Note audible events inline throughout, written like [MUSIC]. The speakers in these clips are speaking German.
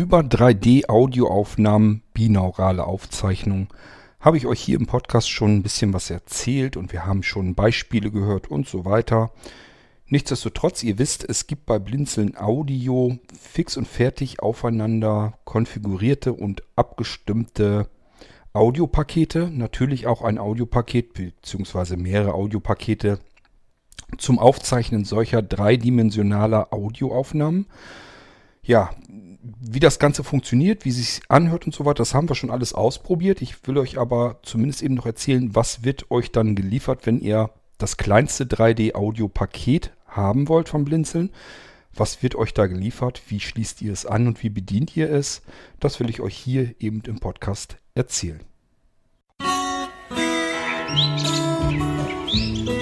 Über 3D-Audioaufnahmen, binaurale Aufzeichnungen habe ich euch hier im Podcast schon ein bisschen was erzählt und wir haben schon Beispiele gehört und so weiter. Nichtsdestotrotz, ihr wisst, es gibt bei Blinzeln Audio fix und fertig aufeinander konfigurierte und abgestimmte Audiopakete. Natürlich auch ein Audiopaket bzw. mehrere Audiopakete zum Aufzeichnen solcher dreidimensionaler Audioaufnahmen. Ja, wie das Ganze funktioniert, wie sich anhört und so weiter, das haben wir schon alles ausprobiert. Ich will euch aber zumindest eben noch erzählen, was wird euch dann geliefert, wenn ihr das kleinste 3D-Audio-Paket haben wollt vom Blinzeln. Was wird euch da geliefert? Wie schließt ihr es an und wie bedient ihr es? Das will ich euch hier eben im Podcast erzählen. Musik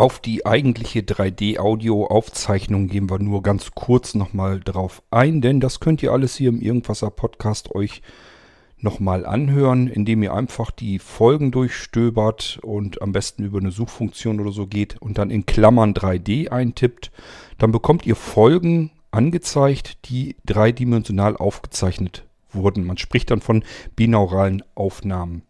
Auf die eigentliche 3D-Audio-Aufzeichnung gehen wir nur ganz kurz nochmal drauf ein, denn das könnt ihr alles hier im Irgendwasser Podcast euch nochmal anhören, indem ihr einfach die Folgen durchstöbert und am besten über eine Suchfunktion oder so geht und dann in Klammern 3D eintippt. Dann bekommt ihr Folgen angezeigt, die dreidimensional aufgezeichnet wurden. Man spricht dann von binauralen Aufnahmen.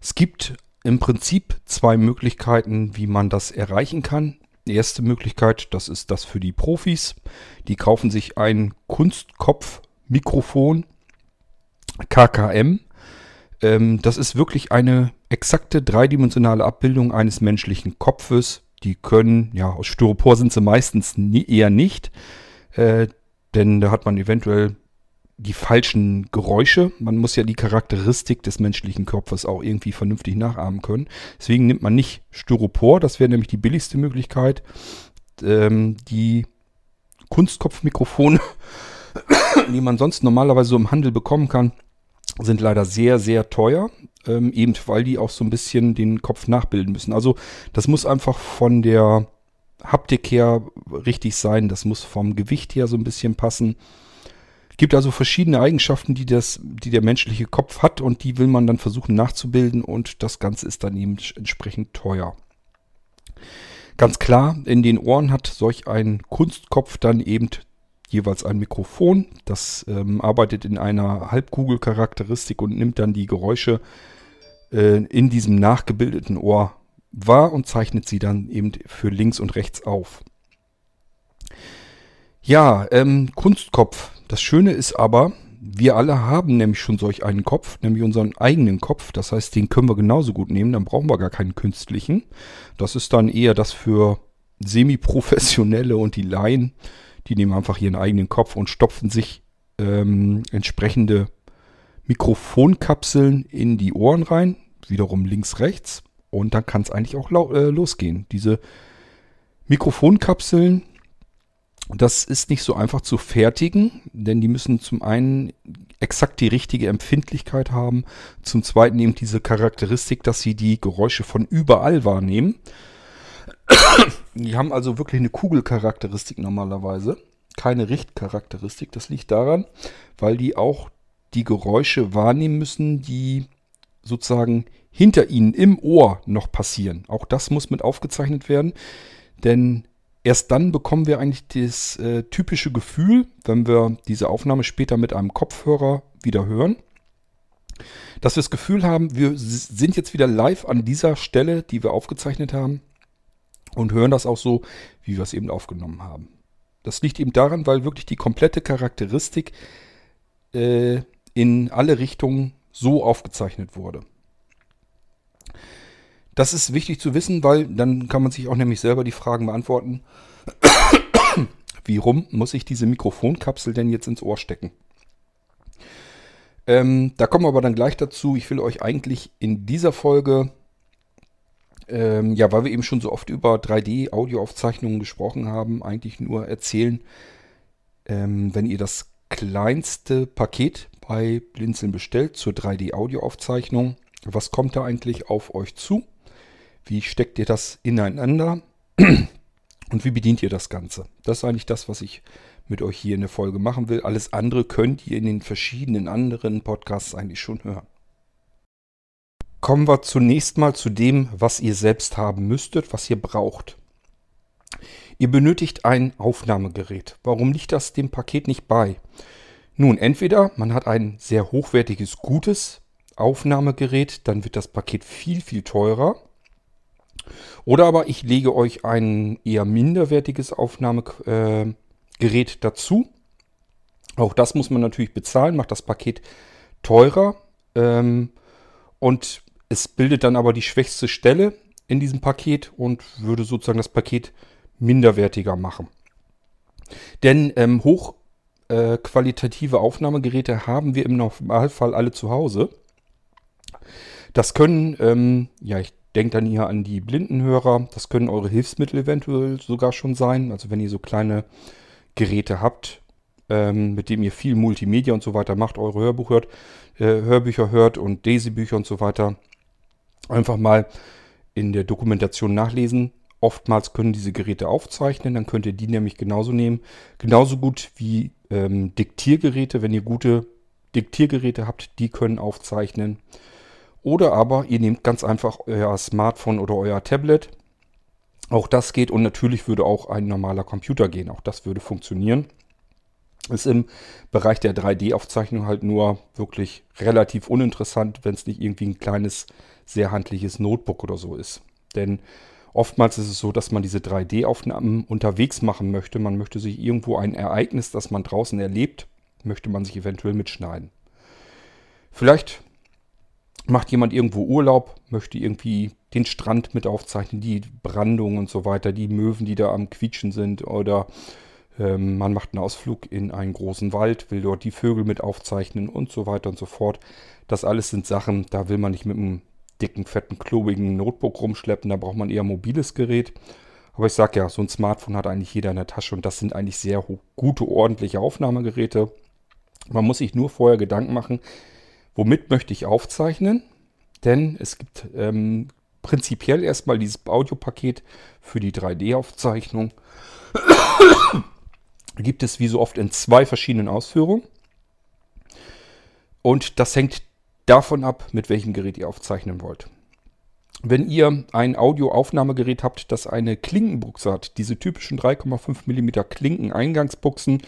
Es gibt im Prinzip zwei Möglichkeiten, wie man das erreichen kann. Die erste Möglichkeit, das ist das für die Profis. Die kaufen sich ein Kunstkopf-Mikrofon KKM. Ähm, das ist wirklich eine exakte dreidimensionale Abbildung eines menschlichen Kopfes. Die können, ja, aus Styropor sind sie meistens nie, eher nicht, äh, denn da hat man eventuell die falschen Geräusche. Man muss ja die Charakteristik des menschlichen Kopfes auch irgendwie vernünftig nachahmen können. Deswegen nimmt man nicht Styropor, das wäre nämlich die billigste Möglichkeit. Ähm, die Kunstkopfmikrofone, [COUGHS] die man sonst normalerweise so im Handel bekommen kann, sind leider sehr, sehr teuer. Ähm, eben weil die auch so ein bisschen den Kopf nachbilden müssen. Also das muss einfach von der Haptik her richtig sein. Das muss vom Gewicht her so ein bisschen passen. Gibt also verschiedene Eigenschaften, die, das, die der menschliche Kopf hat und die will man dann versuchen nachzubilden und das Ganze ist dann eben entsprechend teuer. Ganz klar, in den Ohren hat solch ein Kunstkopf dann eben jeweils ein Mikrofon. Das ähm, arbeitet in einer Halbkugelcharakteristik und nimmt dann die Geräusche äh, in diesem nachgebildeten Ohr wahr und zeichnet sie dann eben für links und rechts auf. Ja, ähm, Kunstkopf das Schöne ist aber, wir alle haben nämlich schon solch einen Kopf, nämlich unseren eigenen Kopf. Das heißt, den können wir genauso gut nehmen, dann brauchen wir gar keinen künstlichen. Das ist dann eher das für Semi-Professionelle und die Laien. Die nehmen einfach ihren eigenen Kopf und stopfen sich ähm, entsprechende Mikrofonkapseln in die Ohren rein. Wiederum links, rechts. Und dann kann es eigentlich auch äh, losgehen. Diese Mikrofonkapseln das ist nicht so einfach zu fertigen, denn die müssen zum einen exakt die richtige Empfindlichkeit haben, zum zweiten eben diese Charakteristik, dass sie die Geräusche von überall wahrnehmen. Die haben also wirklich eine Kugelcharakteristik normalerweise, keine Richtcharakteristik. Das liegt daran, weil die auch die Geräusche wahrnehmen müssen, die sozusagen hinter ihnen im Ohr noch passieren. Auch das muss mit aufgezeichnet werden, denn Erst dann bekommen wir eigentlich das äh, typische Gefühl, wenn wir diese Aufnahme später mit einem Kopfhörer wieder hören, dass wir das Gefühl haben, wir sind jetzt wieder live an dieser Stelle, die wir aufgezeichnet haben und hören das auch so, wie wir es eben aufgenommen haben. Das liegt eben daran, weil wirklich die komplette Charakteristik äh, in alle Richtungen so aufgezeichnet wurde. Das ist wichtig zu wissen, weil dann kann man sich auch nämlich selber die Fragen beantworten. Wie rum muss ich diese Mikrofonkapsel denn jetzt ins Ohr stecken? Ähm, da kommen wir aber dann gleich dazu. Ich will euch eigentlich in dieser Folge, ähm, ja, weil wir eben schon so oft über 3D-Audioaufzeichnungen gesprochen haben, eigentlich nur erzählen, ähm, wenn ihr das kleinste Paket bei Blinzeln bestellt zur 3D-Audioaufzeichnung, was kommt da eigentlich auf euch zu? Wie steckt ihr das ineinander? [CLEARS THROAT] Und wie bedient ihr das Ganze? Das ist eigentlich das, was ich mit euch hier in der Folge machen will. Alles andere könnt ihr in den verschiedenen anderen Podcasts eigentlich schon hören. Kommen wir zunächst mal zu dem, was ihr selbst haben müsstet, was ihr braucht. Ihr benötigt ein Aufnahmegerät. Warum liegt das dem Paket nicht bei? Nun, entweder man hat ein sehr hochwertiges, gutes Aufnahmegerät, dann wird das Paket viel, viel teurer. Oder aber ich lege euch ein eher minderwertiges Aufnahmegerät äh, dazu. Auch das muss man natürlich bezahlen, macht das Paket teurer. Ähm, und es bildet dann aber die schwächste Stelle in diesem Paket und würde sozusagen das Paket minderwertiger machen. Denn ähm, hochqualitative äh, Aufnahmegeräte haben wir im Normalfall alle zu Hause. Das können, ähm, ja, ich denke dann hier an die Blindenhörer, das können eure Hilfsmittel eventuell sogar schon sein. Also wenn ihr so kleine Geräte habt, ähm, mit dem ihr viel Multimedia und so weiter macht, eure Hörbuch hört, äh, Hörbücher hört und Daisy-Bücher und so weiter, einfach mal in der Dokumentation nachlesen. Oftmals können diese Geräte aufzeichnen, dann könnt ihr die nämlich genauso nehmen. Genauso gut wie ähm, Diktiergeräte, wenn ihr gute Diktiergeräte habt, die können aufzeichnen. Oder aber ihr nehmt ganz einfach euer Smartphone oder euer Tablet. Auch das geht und natürlich würde auch ein normaler Computer gehen. Auch das würde funktionieren. Ist im Bereich der 3D-Aufzeichnung halt nur wirklich relativ uninteressant, wenn es nicht irgendwie ein kleines sehr handliches Notebook oder so ist. Denn oftmals ist es so, dass man diese 3D-Aufnahmen unterwegs machen möchte. Man möchte sich irgendwo ein Ereignis, das man draußen erlebt, möchte man sich eventuell mitschneiden. Vielleicht macht jemand irgendwo Urlaub, möchte irgendwie den Strand mit aufzeichnen, die Brandung und so weiter, die Möwen, die da am Quietschen sind oder ähm, man macht einen Ausflug in einen großen Wald, will dort die Vögel mit aufzeichnen und so weiter und so fort. Das alles sind Sachen, da will man nicht mit einem dicken, fetten, klobigen Notebook rumschleppen. Da braucht man eher ein mobiles Gerät. Aber ich sage ja, so ein Smartphone hat eigentlich jeder in der Tasche und das sind eigentlich sehr gute, ordentliche Aufnahmegeräte. Man muss sich nur vorher Gedanken machen, womit möchte ich aufzeichnen? Denn es gibt ähm, prinzipiell erstmal dieses Audiopaket für die 3D-Aufzeichnung. [COUGHS] gibt es wie so oft in zwei verschiedenen Ausführungen. Und das hängt davon ab, mit welchem Gerät ihr aufzeichnen wollt. Wenn ihr ein Audioaufnahmegerät habt, das eine Klinkenbuchse hat, diese typischen 3,5 mm Klinken-Eingangsbuchsen,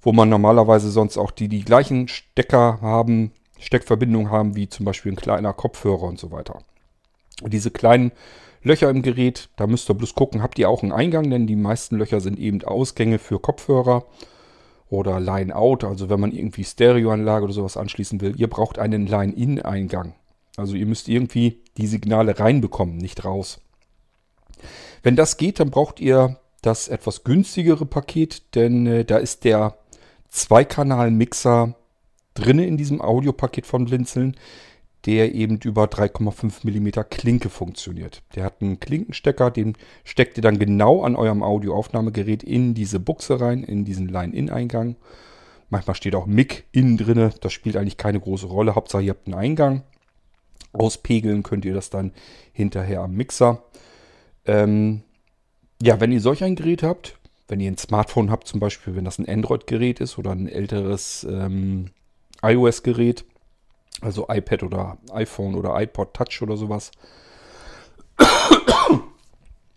wo man normalerweise sonst auch die, die gleichen Stecker haben, Steckverbindungen haben, wie zum Beispiel ein kleiner Kopfhörer und so weiter. Und diese kleinen Löcher im Gerät, da müsst ihr bloß gucken, habt ihr auch einen Eingang, denn die meisten Löcher sind eben Ausgänge für Kopfhörer oder Line-Out, also wenn man irgendwie Stereoanlage oder sowas anschließen will, ihr braucht einen Line-In-Eingang. Also ihr müsst irgendwie die Signale reinbekommen, nicht raus. Wenn das geht, dann braucht ihr das etwas günstigere Paket, denn äh, da ist der Zweikanal-Mixer drin in diesem Audiopaket von Blinzeln der eben über 3,5 mm Klinke funktioniert. Der hat einen Klinkenstecker, den steckt ihr dann genau an eurem Audioaufnahmegerät in diese Buchse rein, in diesen Line-In-Eingang. Manchmal steht auch Mic innen drin, das spielt eigentlich keine große Rolle. Hauptsache ihr habt einen Eingang. Auspegeln könnt ihr das dann hinterher am Mixer. Ähm, ja, wenn ihr solch ein Gerät habt, wenn ihr ein Smartphone habt, zum Beispiel, wenn das ein Android-Gerät ist oder ein älteres ähm, iOS-Gerät, also iPad oder iPhone oder iPod Touch oder sowas. [COUGHS]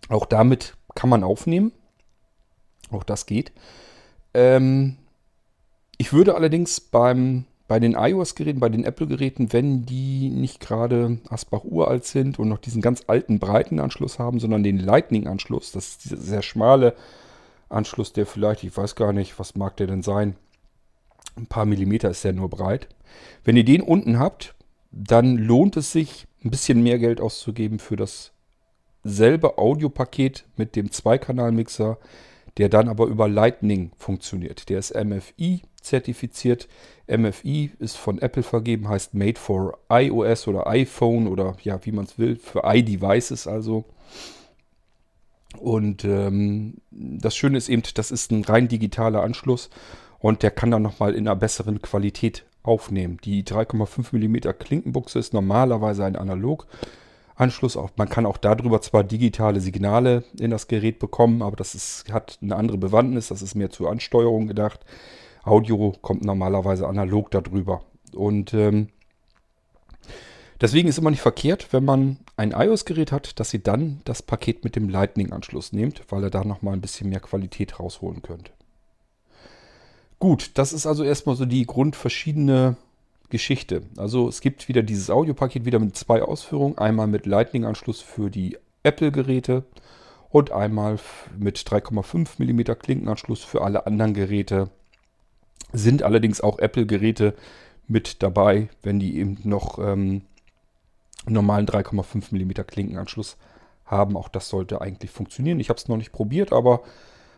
Auch damit kann man aufnehmen. Auch das geht. Ähm, ich würde allerdings beim, bei den iOS-Geräten, bei den Apple-Geräten, wenn die nicht gerade Asbach uralt sind und noch diesen ganz alten breiten Anschluss haben, sondern den Lightning-Anschluss, das ist dieser sehr schmale Anschluss, der vielleicht, ich weiß gar nicht, was mag der denn sein, ein paar Millimeter ist der nur breit. Wenn ihr den unten habt, dann lohnt es sich, ein bisschen mehr Geld auszugeben für dasselbe Audiopaket mit dem Zweikanal-Mixer, der dann aber über Lightning funktioniert. Der ist MFI zertifiziert. MFI ist von Apple vergeben, heißt Made for iOS oder iPhone oder ja, wie man es will, für iDevices also. Und ähm, das Schöne ist eben, das ist ein rein digitaler Anschluss und der kann dann nochmal in einer besseren Qualität aufnehmen. Die 3,5 mm Klinkenbuchse ist normalerweise ein Analog Anschluss. Auch, man kann auch darüber zwar digitale Signale in das Gerät bekommen, aber das ist, hat eine andere Bewandtnis. Das ist mehr zur Ansteuerung gedacht. Audio kommt normalerweise analog darüber. Und ähm, deswegen ist immer nicht verkehrt, wenn man ein iOS-Gerät hat, dass ihr dann das Paket mit dem Lightning-Anschluss nehmt, weil ihr da nochmal ein bisschen mehr Qualität rausholen könnt. Gut, das ist also erstmal so die grundverschiedene Geschichte. Also es gibt wieder dieses Audiopaket wieder mit zwei Ausführungen. Einmal mit Lightning-Anschluss für die Apple-Geräte und einmal mit 3,5 mm Klinkenanschluss für alle anderen Geräte. Sind allerdings auch Apple-Geräte mit dabei, wenn die eben noch ähm, normalen 3,5 mm Klinkenanschluss haben. Auch das sollte eigentlich funktionieren. Ich habe es noch nicht probiert, aber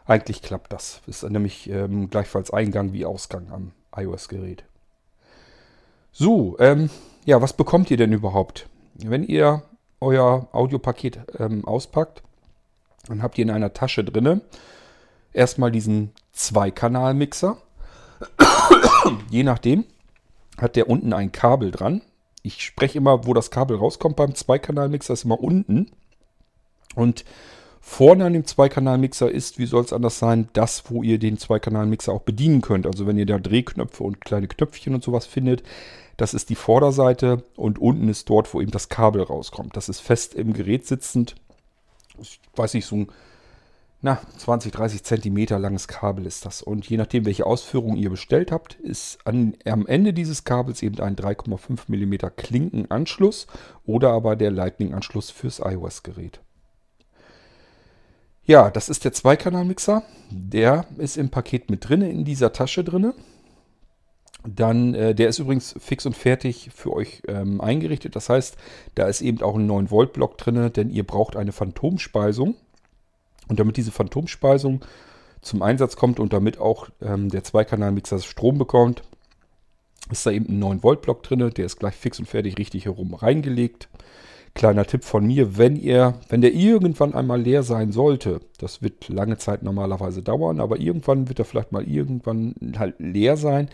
eigentlich klappt das. Ist nämlich ähm, gleichfalls Eingang wie Ausgang am iOS-Gerät. So, ähm, ja, was bekommt ihr denn überhaupt? Wenn ihr euer Audiopaket ähm, auspackt, dann habt ihr in einer Tasche drinne erstmal diesen Zweikanal-Mixer. [COUGHS] Je nachdem hat der unten ein Kabel dran. Ich spreche immer, wo das Kabel rauskommt beim Zweikanal-Mixer, ist immer unten. Und vorne an dem Zweikanal-Mixer ist, wie soll es anders sein, das, wo ihr den Zweikanal-Mixer auch bedienen könnt. Also wenn ihr da Drehknöpfe und kleine Knöpfchen und sowas findet, das ist die Vorderseite und unten ist dort, wo eben das Kabel rauskommt. Das ist fest im Gerät sitzend. Ich weiß nicht, so ein na, 20, 30 Zentimeter langes Kabel ist das. Und je nachdem, welche Ausführung ihr bestellt habt, ist an, am Ende dieses Kabels eben ein 3,5 mm Klinkenanschluss oder aber der Lightning-Anschluss fürs iOS-Gerät. Ja, das ist der Zweikanal-Mixer. Der ist im Paket mit drin, in dieser Tasche drin. Dann, äh, der ist übrigens fix und fertig für euch ähm, eingerichtet. Das heißt, da ist eben auch ein 9-Volt-Block drin, denn ihr braucht eine Phantomspeisung. Und damit diese Phantomspeisung zum Einsatz kommt und damit auch ähm, der Zweikanal-Mixer Strom bekommt, ist da eben ein 9-Volt-Block drin. Der ist gleich fix und fertig richtig herum reingelegt. Kleiner Tipp von mir, wenn ihr, wenn der irgendwann einmal leer sein sollte, das wird lange Zeit normalerweise dauern, aber irgendwann wird er vielleicht mal irgendwann halt leer sein,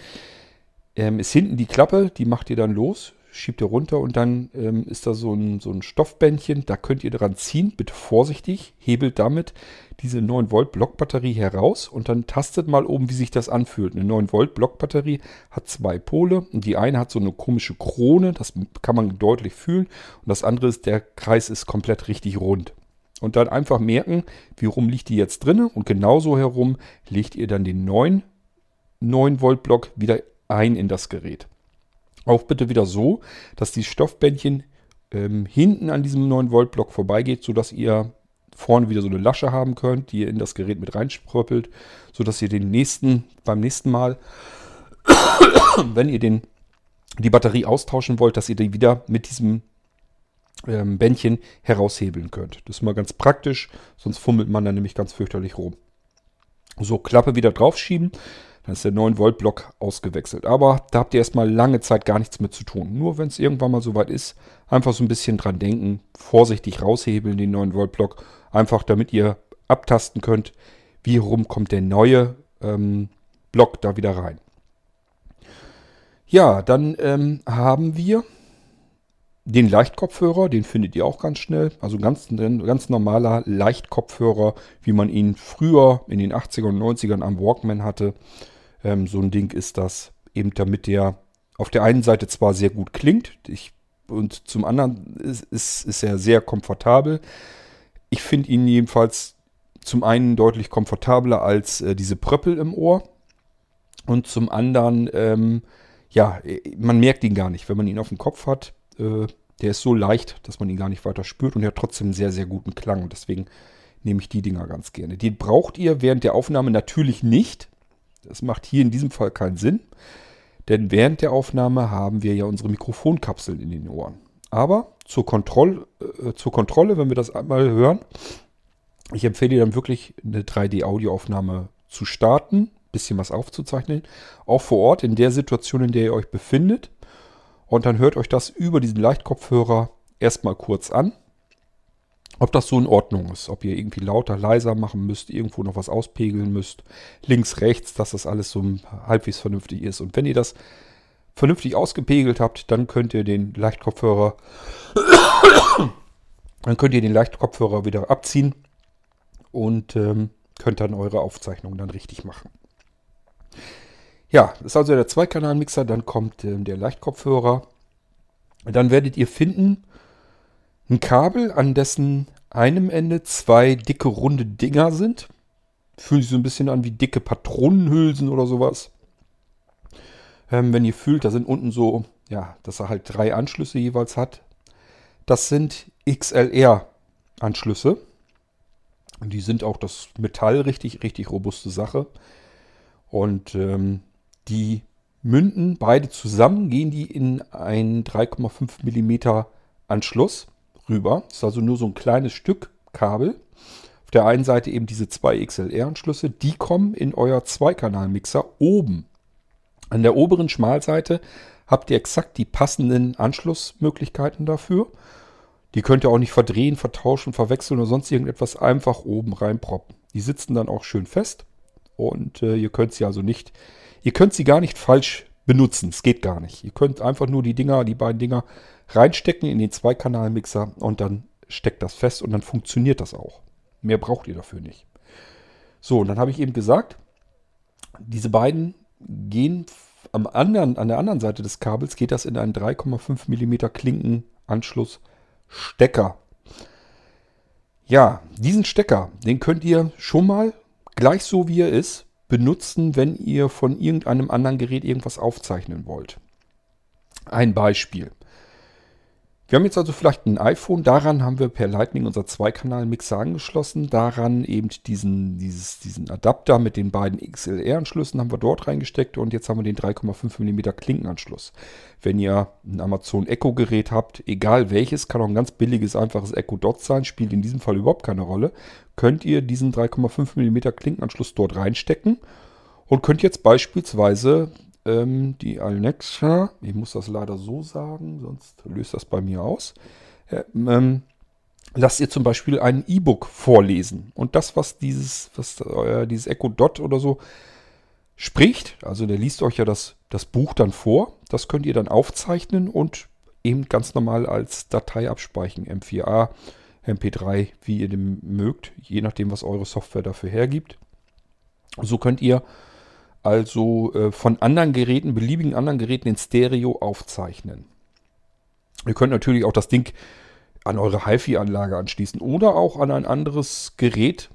ähm, ist hinten die Klappe, die macht ihr dann los, schiebt ihr runter und dann ähm, ist da so ein, so ein Stoffbändchen, da könnt ihr dran ziehen, bitte vorsichtig, hebelt damit diese 9 Volt Blockbatterie heraus und dann tastet mal oben, wie sich das anfühlt. Eine 9 Volt Blockbatterie hat zwei Pole und die eine hat so eine komische Krone, das kann man deutlich fühlen und das andere ist, der Kreis ist komplett richtig rund. Und dann einfach merken, wie rum liegt die jetzt drin und genauso herum legt ihr dann den neuen 9 Volt Block wieder ein in das Gerät. Auch bitte wieder so, dass die Stoffbändchen ähm, hinten an diesem 9 Volt Block vorbeigeht, sodass ihr vorne wieder so eine Lasche haben könnt, die ihr in das Gerät mit reinspröppelt, sodass ihr den nächsten, beim nächsten Mal, [COUGHS] wenn ihr den, die Batterie austauschen wollt, dass ihr die wieder mit diesem ähm, Bändchen heraushebeln könnt. Das ist mal ganz praktisch, sonst fummelt man dann nämlich ganz fürchterlich rum. So, Klappe wieder draufschieben. Dann ist der 9-Volt-Block ausgewechselt. Aber da habt ihr erstmal lange Zeit gar nichts mit zu tun. Nur wenn es irgendwann mal soweit ist, einfach so ein bisschen dran denken, vorsichtig raushebeln den 9-Volt-Block, einfach damit ihr abtasten könnt, wie rum kommt der neue ähm, Block da wieder rein. Ja, dann ähm, haben wir den Leichtkopfhörer, den findet ihr auch ganz schnell. Also ganz, ganz normaler Leichtkopfhörer, wie man ihn früher in den 80er und 90ern am Walkman hatte. Ähm, so ein Ding ist das, eben damit der auf der einen Seite zwar sehr gut klingt ich, und zum anderen ist, ist, ist er sehr komfortabel. Ich finde ihn jedenfalls zum einen deutlich komfortabler als äh, diese Pröppel im Ohr und zum anderen, ähm, ja, man merkt ihn gar nicht, wenn man ihn auf dem Kopf hat. Äh, der ist so leicht, dass man ihn gar nicht weiter spürt und er hat trotzdem sehr, sehr guten Klang. Und deswegen nehme ich die Dinger ganz gerne. Die braucht ihr während der Aufnahme natürlich nicht. Das macht hier in diesem Fall keinen Sinn, denn während der Aufnahme haben wir ja unsere Mikrofonkapseln in den Ohren. Aber zur, Kontroll, äh, zur Kontrolle, wenn wir das einmal hören, ich empfehle dann wirklich eine 3D-Audioaufnahme zu starten, bisschen was aufzuzeichnen, auch vor Ort in der Situation, in der ihr euch befindet. Und dann hört euch das über diesen Leichtkopfhörer erstmal kurz an ob das so in Ordnung ist, ob ihr irgendwie lauter, leiser machen müsst, irgendwo noch was auspegeln müsst, links, rechts, dass das alles so halbwegs vernünftig ist. Und wenn ihr das vernünftig ausgepegelt habt, dann könnt ihr den Leichtkopfhörer [COUGHS] Dann könnt ihr den Leichtkopfhörer wieder abziehen und ähm, könnt dann eure Aufzeichnung dann richtig machen. Ja, das ist also der Zweikanalmixer, dann kommt ähm, der Leichtkopfhörer. Dann werdet ihr finden ein Kabel, an dessen einem Ende zwei dicke runde Dinger sind. Fühlen sich so ein bisschen an wie dicke Patronenhülsen oder sowas. Ähm, wenn ihr fühlt, da sind unten so, ja, dass er halt drei Anschlüsse jeweils hat. Das sind XLR-Anschlüsse. Und die sind auch das Metall richtig, richtig robuste Sache. Und ähm, die münden beide zusammen, gehen die in einen 3,5 mm Anschluss rüber. Das ist also nur so ein kleines Stück Kabel. Auf der einen Seite eben diese zwei XLR-Anschlüsse. Die kommen in euer Zweikanal-Mixer oben. An der oberen Schmalseite habt ihr exakt die passenden Anschlussmöglichkeiten dafür. Die könnt ihr auch nicht verdrehen, vertauschen, verwechseln oder sonst irgendetwas einfach oben reinproppen. Die sitzen dann auch schön fest und äh, ihr könnt sie also nicht, ihr könnt sie gar nicht falsch benutzen. Es geht gar nicht. Ihr könnt einfach nur die Dinger, die beiden Dinger reinstecken in den Zweikanalmixer und dann steckt das fest und dann funktioniert das auch. Mehr braucht ihr dafür nicht. So, und dann habe ich eben gesagt, diese beiden gehen am anderen, an der anderen Seite des Kabels geht das in einen 3,5 mm Klinkenanschluss Stecker. Ja, diesen Stecker, den könnt ihr schon mal gleich so wie er ist benutzen, wenn ihr von irgendeinem anderen Gerät irgendwas aufzeichnen wollt. Ein Beispiel. Wir haben jetzt also vielleicht ein iPhone, daran haben wir per Lightning unser Zweikanal-Mixer angeschlossen, daran eben diesen, dieses, diesen Adapter mit den beiden XLR-Anschlüssen haben wir dort reingesteckt und jetzt haben wir den 3,5 mm Klinkenanschluss. Wenn ihr ein Amazon Echo-Gerät habt, egal welches, kann auch ein ganz billiges, einfaches Echo Dot sein, spielt in diesem Fall überhaupt keine Rolle, könnt ihr diesen 3,5 mm Klinkenanschluss dort reinstecken und könnt jetzt beispielsweise ähm, die Alexa, ich muss das leider so sagen, sonst löst das bei mir aus, äh, ähm, lasst ihr zum Beispiel ein E-Book vorlesen. Und das, was dieses, was euer, dieses Echo Dot oder so spricht, also der liest euch ja das, das Buch dann vor, das könnt ihr dann aufzeichnen und eben ganz normal als Datei abspeichern. M4A, MP3, wie ihr dem mögt, je nachdem, was eure Software dafür hergibt. So könnt ihr also äh, von anderen Geräten, beliebigen anderen Geräten in Stereo aufzeichnen. Ihr könnt natürlich auch das Ding an eure HiFi-Anlage anschließen oder auch an ein anderes Gerät.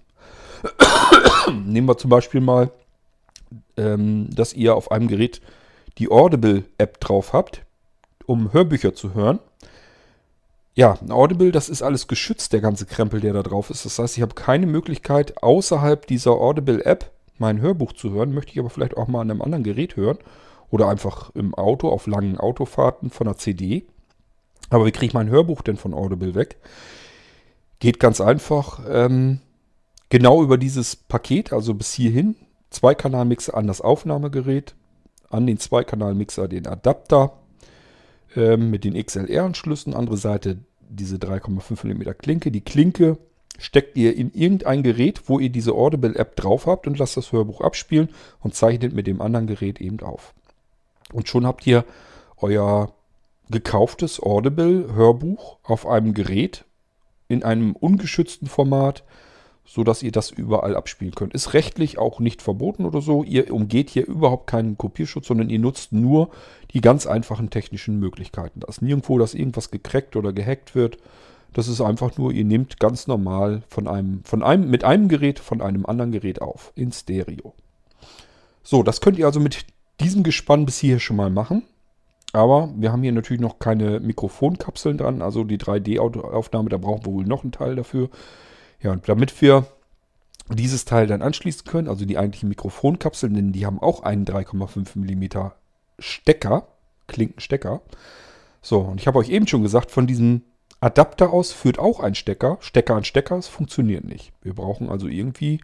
[COUGHS] Nehmen wir zum Beispiel mal, ähm, dass ihr auf einem Gerät die Audible-App drauf habt, um Hörbücher zu hören. Ja, Audible, das ist alles geschützt, der ganze Krempel, der da drauf ist. Das heißt, ich habe keine Möglichkeit, außerhalb dieser Audible-App mein Hörbuch zu hören, möchte ich aber vielleicht auch mal an einem anderen Gerät hören oder einfach im Auto auf langen Autofahrten von einer CD. Aber wie kriege ich mein Hörbuch denn von Audible weg? Geht ganz einfach. Ähm, genau über dieses Paket, also bis hierhin, Zweikanalmixer an das Aufnahmegerät, an den Zweikanalmixer den Adapter ähm, mit den XLR-Anschlüssen, andere Seite diese 3,5 mm Klinke. Die Klinke steckt ihr in irgendein Gerät, wo ihr diese Audible-App drauf habt und lasst das Hörbuch abspielen und zeichnet mit dem anderen Gerät eben auf. Und schon habt ihr euer gekauftes Audible-Hörbuch auf einem Gerät in einem ungeschützten Format, sodass ihr das überall abspielen könnt. Ist rechtlich auch nicht verboten oder so. Ihr umgeht hier überhaupt keinen Kopierschutz, sondern ihr nutzt nur die ganz einfachen technischen Möglichkeiten. Da ist nirgendwo, dass irgendwas gecrackt oder gehackt wird das ist einfach nur, ihr nehmt ganz normal von einem, von einem, mit einem Gerät von einem anderen Gerät auf, in Stereo. So, das könnt ihr also mit diesem Gespann bis hier schon mal machen. Aber wir haben hier natürlich noch keine Mikrofonkapseln dran, also die 3D-Aufnahme, da brauchen wir wohl noch einen Teil dafür. Ja, und damit wir dieses Teil dann anschließen können, also die eigentlichen Mikrofonkapseln, denn die haben auch einen 3,5 mm Stecker, Klinkenstecker. So, und ich habe euch eben schon gesagt, von diesem Adapter aus führt auch ein Stecker. Stecker an Stecker, es funktioniert nicht. Wir brauchen also irgendwie,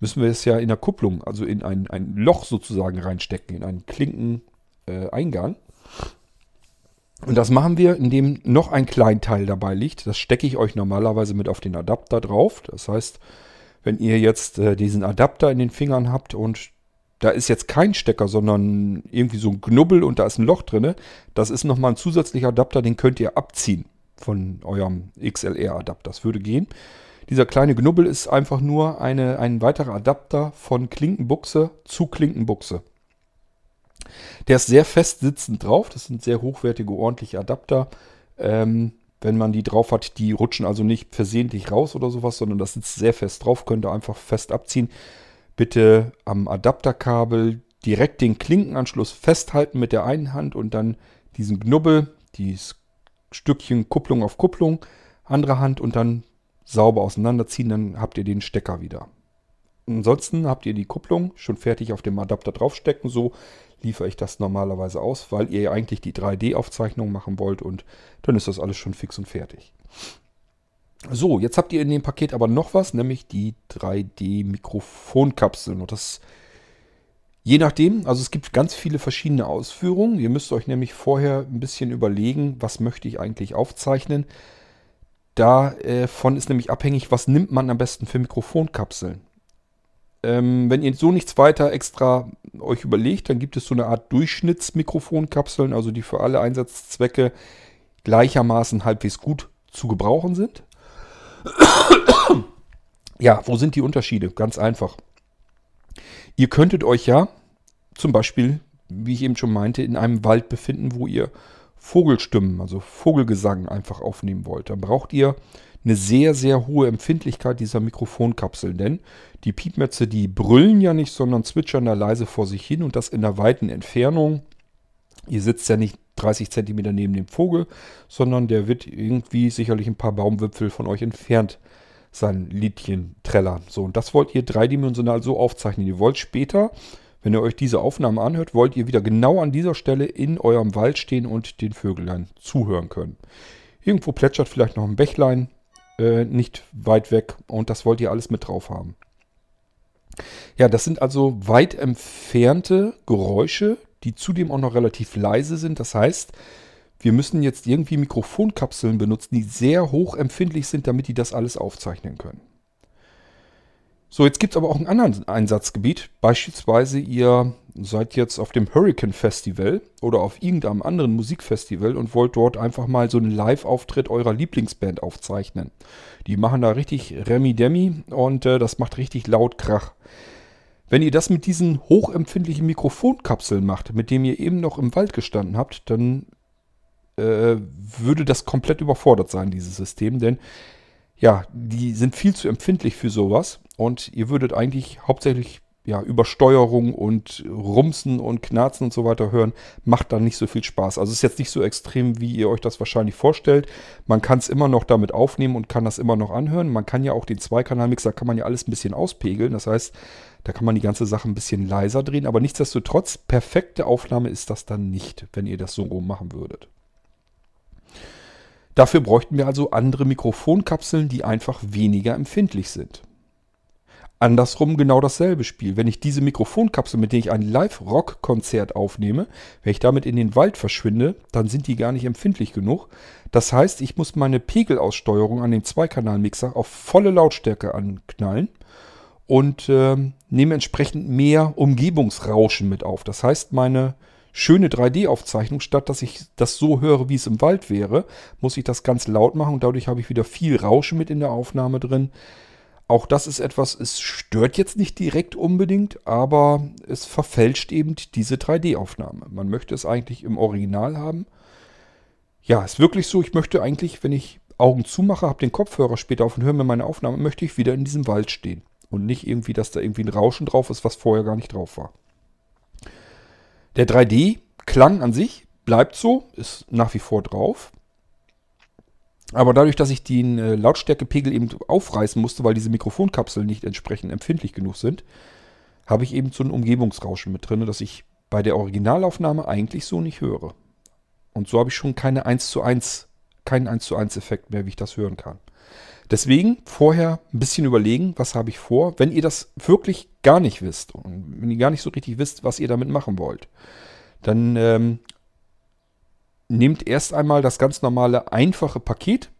müssen wir es ja in der Kupplung, also in ein, ein Loch sozusagen reinstecken, in einen Klinkeneingang. Äh, und das machen wir, indem noch ein Kleinteil dabei liegt. Das stecke ich euch normalerweise mit auf den Adapter drauf. Das heißt, wenn ihr jetzt äh, diesen Adapter in den Fingern habt und da ist jetzt kein Stecker, sondern irgendwie so ein Knubbel und da ist ein Loch drin, das ist nochmal ein zusätzlicher Adapter, den könnt ihr abziehen von eurem XLR-Adapter. Das würde gehen. Dieser kleine Knubbel ist einfach nur eine, ein weiterer Adapter von Klinkenbuchse zu Klinkenbuchse. Der ist sehr fest sitzend drauf. Das sind sehr hochwertige, ordentliche Adapter. Ähm, wenn man die drauf hat, die rutschen also nicht versehentlich raus oder sowas, sondern das sitzt sehr fest drauf. Könnt ihr einfach fest abziehen. Bitte am Adapterkabel direkt den Klinkenanschluss festhalten mit der einen Hand und dann diesen Knubbel, dieses Stückchen Kupplung auf Kupplung, andere Hand und dann sauber auseinanderziehen, dann habt ihr den Stecker wieder. Ansonsten habt ihr die Kupplung schon fertig auf dem Adapter draufstecken. So liefere ich das normalerweise aus, weil ihr eigentlich die 3D-Aufzeichnung machen wollt und dann ist das alles schon fix und fertig. So, jetzt habt ihr in dem Paket aber noch was, nämlich die 3D-Mikrofonkapseln. Und das je nachdem, also es gibt ganz viele verschiedene Ausführungen. Ihr müsst euch nämlich vorher ein bisschen überlegen, was möchte ich eigentlich aufzeichnen. Davon ist nämlich abhängig, was nimmt man am besten für Mikrofonkapseln. Ähm, wenn ihr so nichts weiter extra euch überlegt, dann gibt es so eine Art Durchschnittsmikrofonkapseln, also die für alle Einsatzzwecke gleichermaßen halbwegs gut zu gebrauchen sind. [COUGHS] ja, wo sind die Unterschiede? Ganz einfach. Ihr könntet euch ja zum Beispiel, wie ich eben schon meinte, in einem Wald befinden, wo ihr Vogelstimmen, also Vogelgesang einfach aufnehmen wollt. Dann braucht ihr eine sehr, sehr hohe Empfindlichkeit dieser Mikrofonkapseln. Denn die Piepmetze, die brüllen ja nicht, sondern zwitschern da leise vor sich hin und das in einer weiten Entfernung. Ihr sitzt ja nicht 30 Zentimeter neben dem Vogel, sondern der wird irgendwie sicherlich ein paar Baumwipfel von euch entfernt sein Liedchen trällern. So, und das wollt ihr dreidimensional so aufzeichnen. Ihr wollt später, wenn ihr euch diese Aufnahme anhört, wollt ihr wieder genau an dieser Stelle in eurem Wald stehen und den Vögeln zuhören können. Irgendwo plätschert vielleicht noch ein Bächlein, äh, nicht weit weg und das wollt ihr alles mit drauf haben. Ja, das sind also weit entfernte Geräusche, die zudem auch noch relativ leise sind. Das heißt, wir müssen jetzt irgendwie Mikrofonkapseln benutzen, die sehr hoch empfindlich sind, damit die das alles aufzeichnen können. So, jetzt gibt es aber auch ein anderes Einsatzgebiet. Beispielsweise ihr seid jetzt auf dem Hurricane Festival oder auf irgendeinem anderen Musikfestival und wollt dort einfach mal so einen Live-Auftritt eurer Lieblingsband aufzeichnen. Die machen da richtig Remi-Demi und äh, das macht richtig laut Krach. Wenn ihr das mit diesen hochempfindlichen Mikrofonkapseln macht, mit dem ihr eben noch im Wald gestanden habt, dann äh, würde das komplett überfordert sein, dieses System, denn ja, die sind viel zu empfindlich für sowas und ihr würdet eigentlich hauptsächlich ja, Übersteuerung und Rumsen und Knarzen und so weiter hören, macht dann nicht so viel Spaß. Also es ist jetzt nicht so extrem, wie ihr euch das wahrscheinlich vorstellt. Man kann es immer noch damit aufnehmen und kann das immer noch anhören. Man kann ja auch den Zweikanalmixer, kann man ja alles ein bisschen auspegeln. Das heißt, da kann man die ganze Sache ein bisschen leiser drehen. Aber nichtsdestotrotz, perfekte Aufnahme ist das dann nicht, wenn ihr das so rum machen würdet. Dafür bräuchten wir also andere Mikrofonkapseln, die einfach weniger empfindlich sind. Andersrum genau dasselbe Spiel. Wenn ich diese Mikrofonkapsel, mit der ich ein Live-Rock-Konzert aufnehme, wenn ich damit in den Wald verschwinde, dann sind die gar nicht empfindlich genug. Das heißt, ich muss meine Pegelaussteuerung an dem Zweikanal-Mixer auf volle Lautstärke anknallen und äh, nehme entsprechend mehr Umgebungsrauschen mit auf. Das heißt, meine schöne 3D-Aufzeichnung, statt dass ich das so höre, wie es im Wald wäre, muss ich das ganz laut machen und dadurch habe ich wieder viel Rauschen mit in der Aufnahme drin. Auch das ist etwas, es stört jetzt nicht direkt unbedingt, aber es verfälscht eben diese 3D-Aufnahme. Man möchte es eigentlich im Original haben. Ja, ist wirklich so, ich möchte eigentlich, wenn ich Augen zumache, habe den Kopfhörer später auf und höre mir meine Aufnahme, möchte ich wieder in diesem Wald stehen. Und nicht irgendwie, dass da irgendwie ein Rauschen drauf ist, was vorher gar nicht drauf war. Der 3D-Klang an sich bleibt so, ist nach wie vor drauf. Aber dadurch, dass ich den äh, Lautstärkepegel eben aufreißen musste, weil diese Mikrofonkapseln nicht entsprechend empfindlich genug sind, habe ich eben so ein Umgebungsrauschen mit drin, das ich bei der Originalaufnahme eigentlich so nicht höre. Und so habe ich schon keine 1 zu 1, keinen 1 zu 1 Effekt mehr, wie ich das hören kann. Deswegen vorher ein bisschen überlegen, was habe ich vor, wenn ihr das wirklich gar nicht wisst und wenn ihr gar nicht so richtig wisst, was ihr damit machen wollt. Dann ähm, nehmt erst einmal das ganz normale einfache Paket.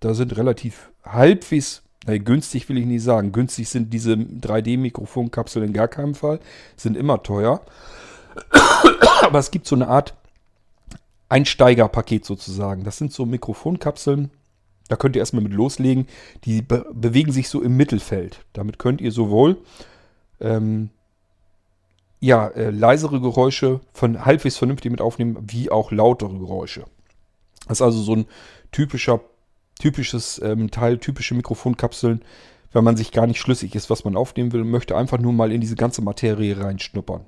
Da sind relativ halbwegs, nein, günstig will ich nicht sagen, günstig sind diese 3D-Mikrofonkapseln in gar keinem Fall, sind immer teuer. [COUGHS] Aber es gibt so eine Art Einsteigerpaket sozusagen. Das sind so Mikrofonkapseln. Da könnt ihr erstmal mit loslegen. Die be bewegen sich so im Mittelfeld. Damit könnt ihr sowohl ähm, ja, äh, leisere Geräusche von halbwegs vernünftig mit aufnehmen, wie auch lautere Geräusche. Das ist also so ein typischer, typisches ähm, Teil, typische Mikrofonkapseln, wenn man sich gar nicht schlüssig ist, was man aufnehmen will, möchte einfach nur mal in diese ganze Materie reinschnuppern.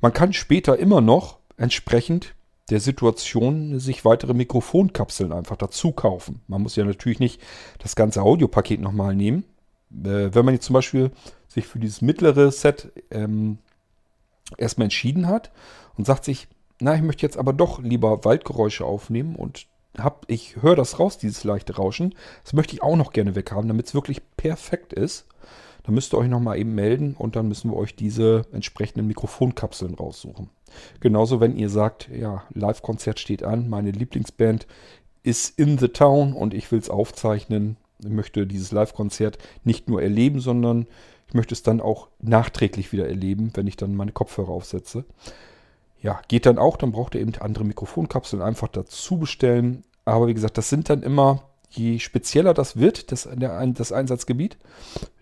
Man kann später immer noch entsprechend der Situation sich weitere Mikrofonkapseln einfach dazu kaufen. Man muss ja natürlich nicht das ganze Audiopaket nochmal nehmen. Äh, wenn man jetzt zum Beispiel sich für dieses mittlere Set ähm, erstmal entschieden hat und sagt sich, na, ich möchte jetzt aber doch lieber Waldgeräusche aufnehmen und hab, ich höre das raus, dieses leichte Rauschen. Das möchte ich auch noch gerne weghaben, damit es wirklich perfekt ist. Dann müsst ihr euch nochmal eben melden und dann müssen wir euch diese entsprechenden Mikrofonkapseln raussuchen. Genauso, wenn ihr sagt, ja, Live-Konzert steht an, meine Lieblingsband ist in the town und ich will es aufzeichnen. Ich möchte dieses Live-Konzert nicht nur erleben, sondern ich möchte es dann auch nachträglich wieder erleben, wenn ich dann meine Kopfhörer aufsetze. Ja, geht dann auch, dann braucht ihr eben andere Mikrofonkapseln einfach dazu bestellen. Aber wie gesagt, das sind dann immer, je spezieller das wird, das, das Einsatzgebiet,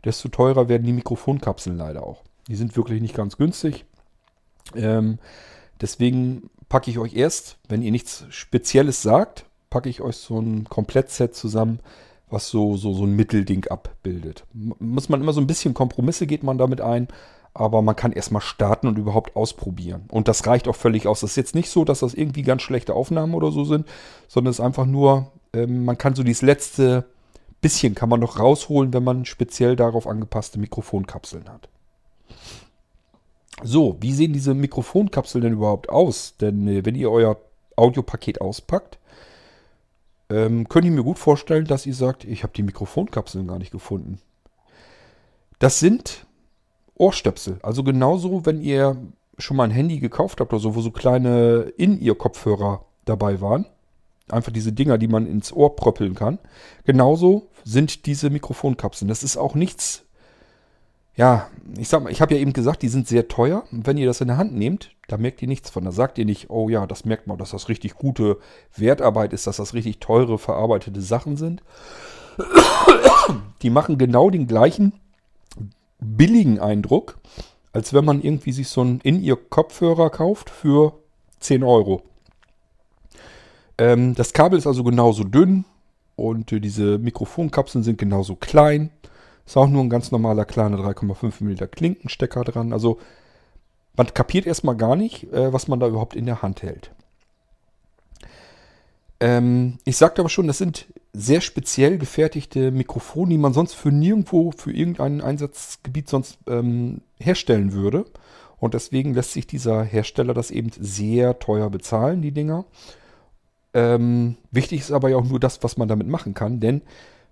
desto teurer werden die Mikrofonkapseln leider auch. Die sind wirklich nicht ganz günstig. Ähm, deswegen packe ich euch erst, wenn ihr nichts Spezielles sagt, packe ich euch so ein Komplettset zusammen, was so, so, so ein Mittelding abbildet. Muss man immer so ein bisschen Kompromisse geht man damit ein, aber man kann erstmal starten und überhaupt ausprobieren. Und das reicht auch völlig aus. Das ist jetzt nicht so, dass das irgendwie ganz schlechte Aufnahmen oder so sind, sondern es ist einfach nur, ähm, man kann so dieses letzte bisschen kann man noch rausholen, wenn man speziell darauf angepasste Mikrofonkapseln hat. So, wie sehen diese Mikrofonkapseln denn überhaupt aus? Denn äh, wenn ihr euer Audiopaket auspackt, ähm, könnt ihr mir gut vorstellen, dass ihr sagt, ich habe die Mikrofonkapseln gar nicht gefunden. Das sind Ohrstöpsel. Also genauso, wenn ihr schon mal ein Handy gekauft habt oder so, wo so kleine In-Ear-Kopfhörer dabei waren. Einfach diese Dinger, die man ins Ohr pröppeln kann. Genauso sind diese Mikrofonkapseln. Das ist auch nichts ja, ich sag mal, ich habe ja eben gesagt, die sind sehr teuer. Und wenn ihr das in der Hand nehmt, da merkt ihr nichts von. Da sagt ihr nicht, oh ja, das merkt man, dass das richtig gute Wertarbeit ist, dass das richtig teure, verarbeitete Sachen sind. Die machen genau den gleichen billigen Eindruck, als wenn man irgendwie sich so einen in ihr Kopfhörer kauft für 10 Euro. Ähm, das Kabel ist also genauso dünn und äh, diese Mikrofonkapseln sind genauso klein. Ist auch nur ein ganz normaler kleiner 3,5 mm Klinkenstecker dran. Also man kapiert erstmal gar nicht, äh, was man da überhaupt in der Hand hält. Ähm, ich sagte aber schon, das sind sehr speziell gefertigte Mikrofone, die man sonst für nirgendwo, für irgendein Einsatzgebiet sonst ähm, herstellen würde. Und deswegen lässt sich dieser Hersteller das eben sehr teuer bezahlen, die Dinger. Ähm, wichtig ist aber ja auch nur das, was man damit machen kann, denn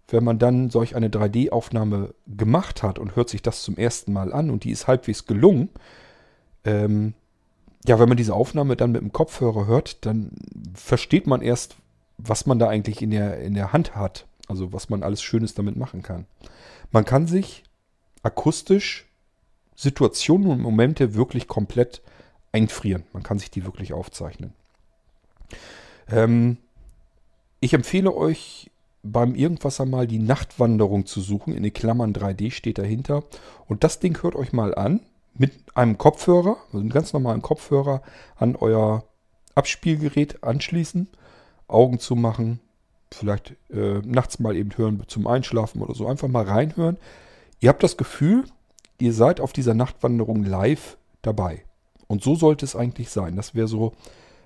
wenn man dann solch eine 3D-Aufnahme gemacht hat und hört sich das zum ersten Mal an und die ist halbwegs gelungen, ähm, ja, wenn man diese Aufnahme dann mit dem Kopfhörer hört, dann versteht man erst, was man da eigentlich in der, in der Hand hat. Also was man alles Schönes damit machen kann. Man kann sich akustisch Situationen und Momente wirklich komplett einfrieren. Man kann sich die wirklich aufzeichnen. Ähm, ich empfehle euch beim Irgendwas einmal die Nachtwanderung zu suchen. In den Klammern 3D steht dahinter. Und das Ding hört euch mal an mit einem Kopfhörer, also einem ganz normalen Kopfhörer an euer Abspielgerät anschließen, Augen zu machen, vielleicht äh, nachts mal eben hören zum Einschlafen oder so. Einfach mal reinhören. Ihr habt das Gefühl, ihr seid auf dieser Nachtwanderung live dabei. Und so sollte es eigentlich sein. Das wäre so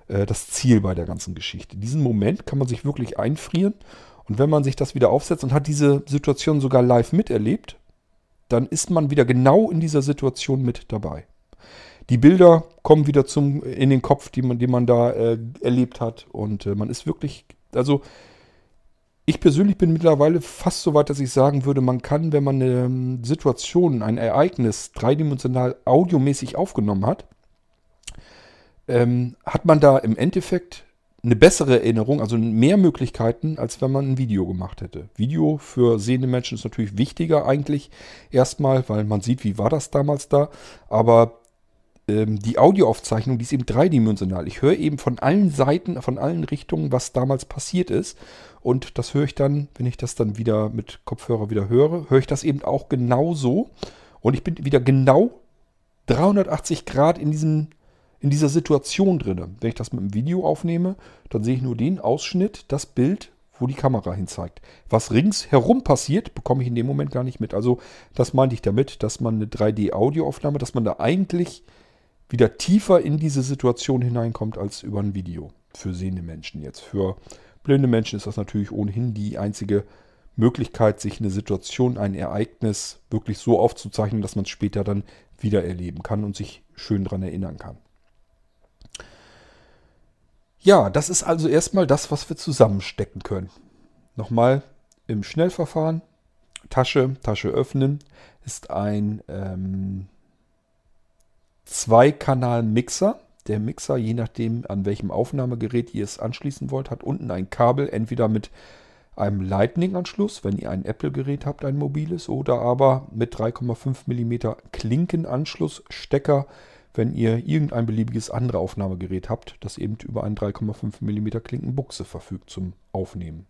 äh, das Ziel bei der ganzen Geschichte. Diesen Moment kann man sich wirklich einfrieren und wenn man sich das wieder aufsetzt und hat diese Situation sogar live miterlebt, dann ist man wieder genau in dieser Situation mit dabei. Die Bilder kommen wieder zum, in den Kopf, die man, die man da äh, erlebt hat. Und äh, man ist wirklich, also ich persönlich bin mittlerweile fast so weit, dass ich sagen würde, man kann, wenn man eine ähm, Situation, ein Ereignis dreidimensional audiomäßig aufgenommen hat, ähm, hat man da im Endeffekt eine bessere Erinnerung, also mehr Möglichkeiten, als wenn man ein Video gemacht hätte. Video für sehende Menschen ist natürlich wichtiger eigentlich erstmal, weil man sieht, wie war das damals da. Aber ähm, die Audioaufzeichnung, die ist eben dreidimensional. Ich höre eben von allen Seiten, von allen Richtungen, was damals passiert ist. Und das höre ich dann, wenn ich das dann wieder mit Kopfhörer wieder höre, höre ich das eben auch genauso. Und ich bin wieder genau 380 Grad in, diesem, in dieser Situation drin. Wenn ich das mit dem Video aufnehme, dann sehe ich nur den Ausschnitt, das Bild, wo die Kamera hin zeigt. Was ringsherum passiert, bekomme ich in dem Moment gar nicht mit. Also das meinte ich damit, dass man eine 3D-Audioaufnahme, dass man da eigentlich wieder tiefer in diese Situation hineinkommt als über ein Video. Für sehende Menschen jetzt. Für blinde Menschen ist das natürlich ohnehin die einzige Möglichkeit, sich eine Situation, ein Ereignis wirklich so aufzuzeichnen, dass man es später dann wieder erleben kann und sich schön daran erinnern kann. Ja, das ist also erstmal das, was wir zusammenstecken können. Nochmal im Schnellverfahren. Tasche, Tasche öffnen ist ein ähm, Zwei-Kanal-Mixer. Der Mixer, je nachdem an welchem Aufnahmegerät ihr es anschließen wollt, hat unten ein Kabel, entweder mit einem Lightning-Anschluss, wenn ihr ein Apple-Gerät habt, ein mobiles, oder aber mit 3,5 mm Klinkenanschluss, Stecker, wenn ihr irgendein beliebiges andere Aufnahmegerät habt, das eben über eine 3,5 mm Klinkenbuchse verfügt zum Aufnehmen.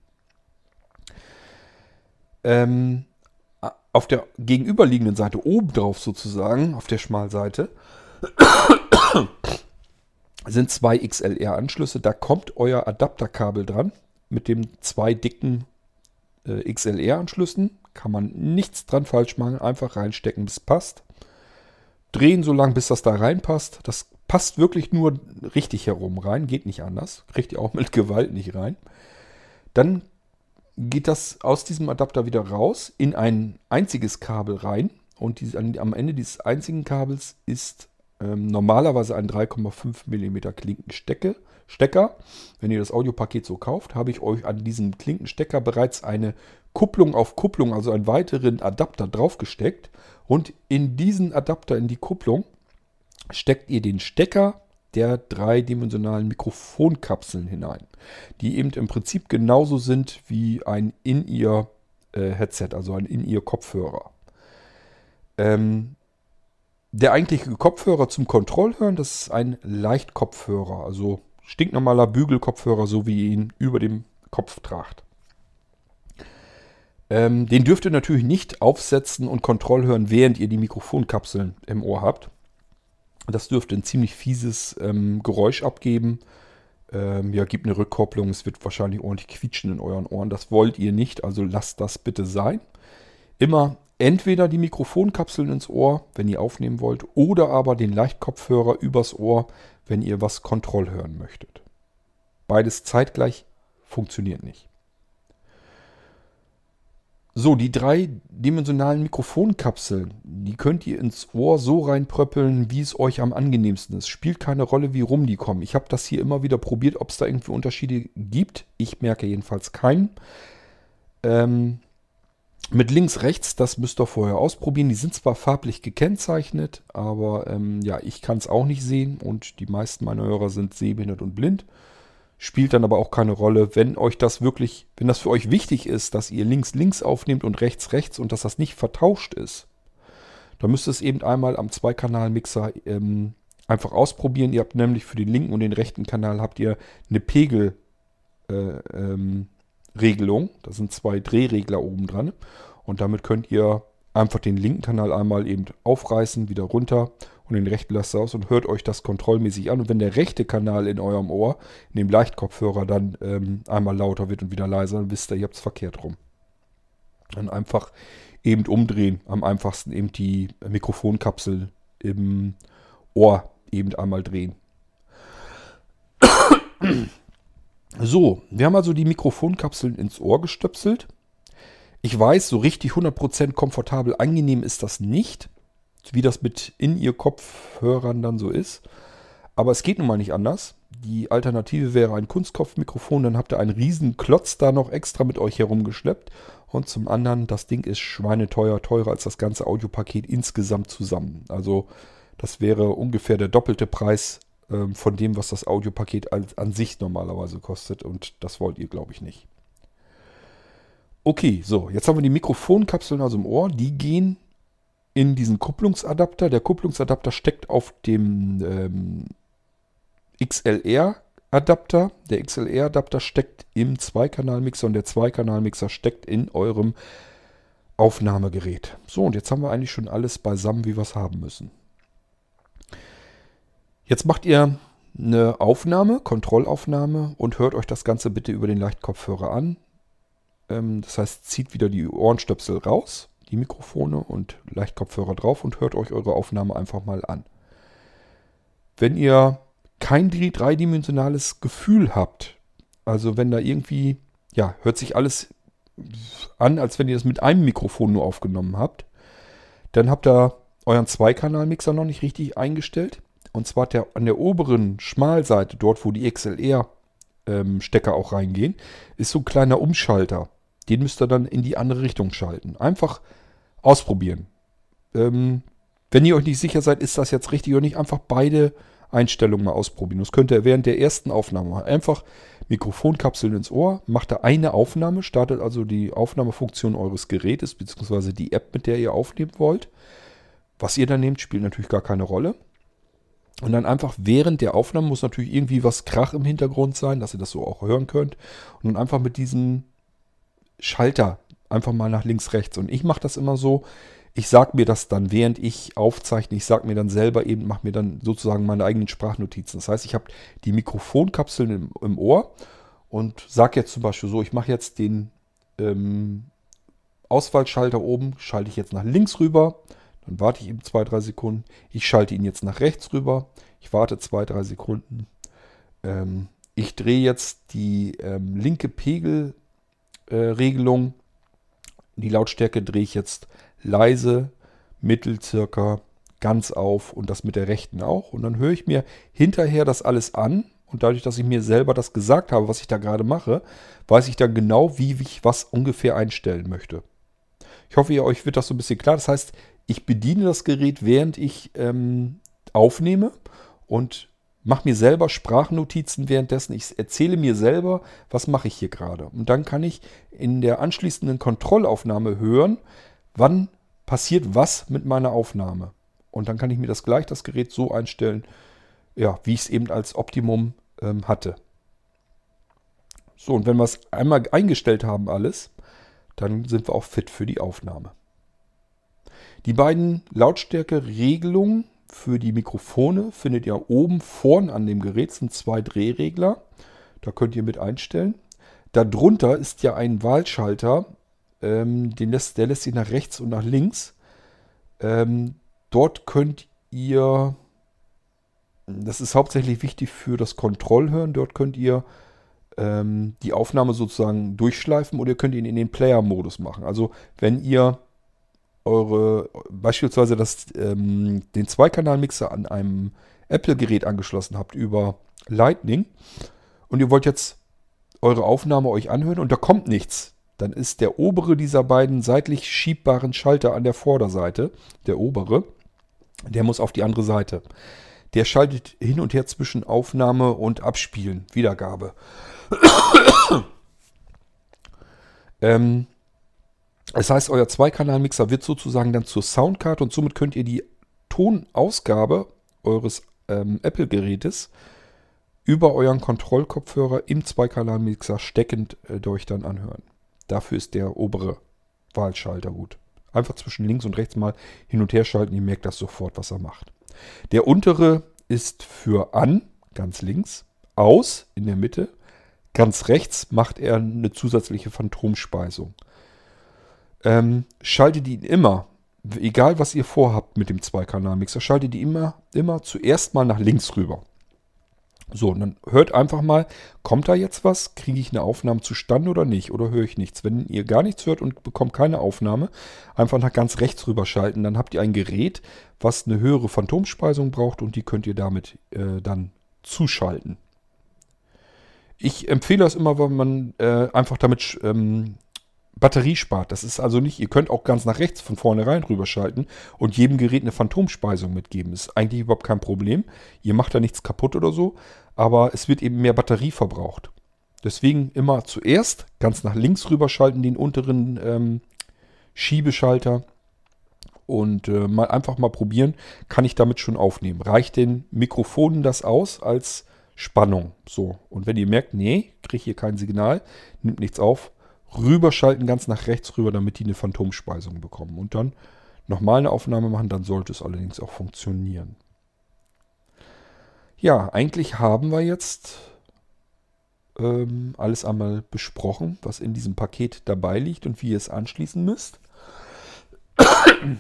Ähm, auf der gegenüberliegenden Seite, oben drauf sozusagen, auf der Schmalseite, [COUGHS] sind zwei XLR-Anschlüsse. Da kommt euer Adapterkabel dran mit den zwei dicken äh, XLR-Anschlüssen. Kann man nichts dran falsch machen. Einfach reinstecken, bis passt. Drehen so lange, bis das da reinpasst. Das passt wirklich nur richtig herum rein. Geht nicht anders. Kriegt ihr auch mit [LAUGHS] Gewalt nicht rein. Dann geht das aus diesem Adapter wieder raus in ein einziges Kabel rein. Und die, am Ende dieses einzigen Kabels ist ähm, normalerweise ein 3,5 mm Klinkenstecker. Stecker. Wenn ihr das Audiopaket so kauft, habe ich euch an diesem Klinkenstecker bereits eine Kupplung auf Kupplung, also einen weiteren Adapter draufgesteckt. Und in diesen Adapter, in die Kupplung, steckt ihr den Stecker der dreidimensionalen Mikrofonkapseln hinein, die eben im Prinzip genauso sind wie ein In-Ear-Headset, äh, also ein In-Ear-Kopfhörer. Ähm, der eigentliche Kopfhörer zum Kontrollhören, das ist ein Leichtkopfhörer, also stinknormaler Bügelkopfhörer, so wie ihr ihn über dem Kopf tragt. Ähm, den dürft ihr natürlich nicht aufsetzen und Kontrollhören, während ihr die Mikrofonkapseln im Ohr habt. Das dürfte ein ziemlich fieses ähm, Geräusch abgeben. Ähm, ja, gibt eine Rückkopplung. Es wird wahrscheinlich ordentlich quietschen in euren Ohren. Das wollt ihr nicht, also lasst das bitte sein. Immer entweder die Mikrofonkapseln ins Ohr, wenn ihr aufnehmen wollt, oder aber den Leichtkopfhörer übers Ohr, wenn ihr was Kontroll hören möchtet. Beides zeitgleich funktioniert nicht. So, die dreidimensionalen Mikrofonkapseln, die könnt ihr ins Ohr so reinpröppeln, wie es euch am angenehmsten ist. Spielt keine Rolle, wie rum die kommen. Ich habe das hier immer wieder probiert, ob es da irgendwie Unterschiede gibt. Ich merke jedenfalls keinen. Ähm, mit links, rechts, das müsst ihr vorher ausprobieren. Die sind zwar farblich gekennzeichnet, aber ähm, ja, ich kann es auch nicht sehen und die meisten meiner Hörer sind sehbehindert und blind. Spielt dann aber auch keine Rolle, wenn euch das wirklich, wenn das für euch wichtig ist, dass ihr links links aufnehmt und rechts rechts und dass das nicht vertauscht ist, dann müsst ihr es eben einmal am Zweikanal-Mixer ähm, einfach ausprobieren. Ihr habt nämlich für den linken und den rechten Kanal habt ihr eine Pegelregelung. Äh, ähm, da sind zwei Drehregler oben dran. Und damit könnt ihr einfach den linken Kanal einmal eben aufreißen, wieder runter und den rechten lasst aus und hört euch das kontrollmäßig an. Und wenn der rechte Kanal in eurem Ohr, in dem Leichtkopfhörer, dann ähm, einmal lauter wird und wieder leiser, dann wisst ihr, ihr habt es verkehrt rum. Dann einfach eben umdrehen. Am einfachsten eben die Mikrofonkapsel im Ohr eben einmal drehen. [COUGHS] So, wir haben also die Mikrofonkapseln ins Ohr gestöpselt. Ich weiß, so richtig 100% komfortabel angenehm ist das nicht wie das mit in ihr Kopfhörern dann so ist. Aber es geht nun mal nicht anders. Die Alternative wäre ein Kunstkopfmikrofon, dann habt ihr einen riesen Klotz da noch extra mit euch herumgeschleppt. Und zum anderen, das Ding ist schweineteuer, teurer als das ganze Audiopaket insgesamt zusammen. Also das wäre ungefähr der doppelte Preis ähm, von dem, was das Audiopaket an, an sich normalerweise kostet. Und das wollt ihr, glaube ich, nicht. Okay, so, jetzt haben wir die Mikrofonkapseln also im Ohr. Die gehen in diesen Kupplungsadapter. Der Kupplungsadapter steckt auf dem ähm, XLR-Adapter. Der XLR-Adapter steckt im Zweikanalmixer und der Zweikanalmixer steckt in eurem Aufnahmegerät. So, und jetzt haben wir eigentlich schon alles beisammen, wie wir es haben müssen. Jetzt macht ihr eine Aufnahme, Kontrollaufnahme und hört euch das Ganze bitte über den Leichtkopfhörer an. Ähm, das heißt, zieht wieder die Ohrenstöpsel raus, die Mikrofone und Leichtkopfhörer drauf und hört euch eure Aufnahme einfach mal an. Wenn ihr kein dreidimensionales Gefühl habt, also wenn da irgendwie, ja, hört sich alles an, als wenn ihr das mit einem Mikrofon nur aufgenommen habt, dann habt ihr euren Zweikanalmixer noch nicht richtig eingestellt. Und zwar der, an der oberen Schmalseite, dort wo die XLR-Stecker ähm, auch reingehen, ist so ein kleiner Umschalter. Den müsst ihr dann in die andere Richtung schalten. Einfach ausprobieren. Ähm, wenn ihr euch nicht sicher seid, ist das jetzt richtig oder nicht, einfach beide Einstellungen mal ausprobieren. Das könnt ihr während der ersten Aufnahme machen. Einfach Mikrofonkapseln ins Ohr, macht da eine Aufnahme, startet also die Aufnahmefunktion eures Gerätes, beziehungsweise die App, mit der ihr aufnehmen wollt. Was ihr dann nehmt, spielt natürlich gar keine Rolle. Und dann einfach während der Aufnahme muss natürlich irgendwie was Krach im Hintergrund sein, dass ihr das so auch hören könnt. Und dann einfach mit diesem Schalter einfach mal nach links, rechts. Und ich mache das immer so, ich sage mir das dann, während ich aufzeichne, ich sage mir dann selber eben, mache mir dann sozusagen meine eigenen Sprachnotizen. Das heißt, ich habe die Mikrofonkapseln im, im Ohr und sage jetzt zum Beispiel so, ich mache jetzt den ähm, Auswahlschalter oben, schalte ich jetzt nach links rüber dann warte ich eben zwei, drei Sekunden. Ich schalte ihn jetzt nach rechts rüber. Ich warte zwei, drei Sekunden. Ähm, ich drehe jetzt die ähm, linke Pegelregelung. Äh, die Lautstärke drehe ich jetzt leise, mittel circa, ganz auf und das mit der rechten auch. Und dann höre ich mir hinterher das alles an. Und dadurch, dass ich mir selber das gesagt habe, was ich da gerade mache, weiß ich dann genau, wie ich was ungefähr einstellen möchte. Ich hoffe, ihr euch wird das so ein bisschen klar. Das heißt, ich bediene das Gerät, während ich ähm, aufnehme und mache mir selber Sprachnotizen währenddessen. Ich erzähle mir selber, was mache ich hier gerade. Und dann kann ich in der anschließenden Kontrollaufnahme hören, wann passiert was mit meiner Aufnahme. Und dann kann ich mir das gleich, das Gerät so einstellen, ja, wie ich es eben als Optimum ähm, hatte. So, und wenn wir es einmal eingestellt haben alles, dann sind wir auch fit für die Aufnahme. Die beiden Lautstärke-Regelungen für die Mikrofone findet ihr oben vorn an dem Gerät. Sind zwei Drehregler. Da könnt ihr mit einstellen. Darunter ist ja ein Wahlschalter. Ähm, den lässt, der lässt sich nach rechts und nach links. Ähm, dort könnt ihr, das ist hauptsächlich wichtig für das Kontrollhören, dort könnt ihr ähm, die Aufnahme sozusagen durchschleifen oder ihr könnt ihn in den Player-Modus machen. Also wenn ihr eure, beispielsweise das, ähm, den Zweikanal-Mixer an einem Apple-Gerät angeschlossen habt über Lightning und ihr wollt jetzt eure Aufnahme euch anhören und da kommt nichts, dann ist der obere dieser beiden seitlich schiebbaren Schalter an der Vorderseite, der obere, der muss auf die andere Seite. Der schaltet hin und her zwischen Aufnahme und Abspielen, Wiedergabe. [COUGHS] ähm, das heißt, euer Zweikanalmixer wird sozusagen dann zur Soundcard und somit könnt ihr die Tonausgabe eures ähm, Apple-Gerätes über euren Kontrollkopfhörer im Zweikanalmixer steckend äh, euch dann anhören. Dafür ist der obere Wahlschalter gut. Einfach zwischen links und rechts mal hin und her schalten, ihr merkt das sofort, was er macht. Der untere ist für an, ganz links, aus in der Mitte, ganz rechts macht er eine zusätzliche Phantomspeisung ähm, schaltet ihn immer, egal was ihr vorhabt mit dem Zweikanalmixer, schaltet die immer, immer zuerst mal nach links rüber. So, und dann hört einfach mal, kommt da jetzt was? Kriege ich eine Aufnahme zustande oder nicht? Oder höre ich nichts? Wenn ihr gar nichts hört und bekommt keine Aufnahme, einfach nach ganz rechts rüber schalten. Dann habt ihr ein Gerät, was eine höhere Phantomspeisung braucht und die könnt ihr damit äh, dann zuschalten. Ich empfehle das immer, weil man äh, einfach damit ähm, Batterie spart. Das ist also nicht, ihr könnt auch ganz nach rechts von vornherein rüberschalten und jedem Gerät eine Phantomspeisung mitgeben. Ist eigentlich überhaupt kein Problem. Ihr macht da nichts kaputt oder so, aber es wird eben mehr Batterie verbraucht. Deswegen immer zuerst ganz nach links rüberschalten, den unteren ähm, Schiebeschalter Und äh, mal einfach mal probieren, kann ich damit schon aufnehmen. Reicht den Mikrofonen das aus als Spannung? So. Und wenn ihr merkt, nee, kriege hier kein Signal, nimmt nichts auf, rüberschalten ganz nach rechts rüber, damit die eine Phantomspeisung bekommen. Und dann nochmal eine Aufnahme machen, dann sollte es allerdings auch funktionieren. Ja, eigentlich haben wir jetzt ähm, alles einmal besprochen, was in diesem Paket dabei liegt und wie ihr es anschließen müsst.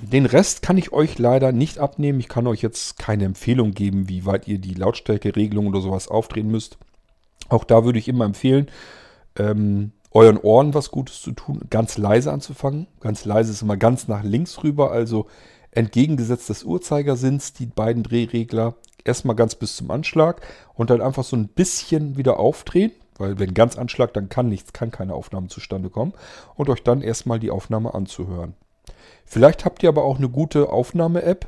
Den Rest kann ich euch leider nicht abnehmen. Ich kann euch jetzt keine Empfehlung geben, wie weit ihr die Lautstärkeregelung oder sowas aufdrehen müsst. Auch da würde ich immer empfehlen, ähm, euren Ohren was Gutes zu tun, ganz leise anzufangen. Ganz leise ist immer ganz nach links rüber, also entgegengesetzt des Uhrzeigersinns, die beiden Drehregler erstmal ganz bis zum Anschlag und dann einfach so ein bisschen wieder aufdrehen, weil wenn ganz Anschlag, dann kann nichts, kann keine Aufnahme zustande kommen und euch dann erstmal die Aufnahme anzuhören. Vielleicht habt ihr aber auch eine gute Aufnahme-App.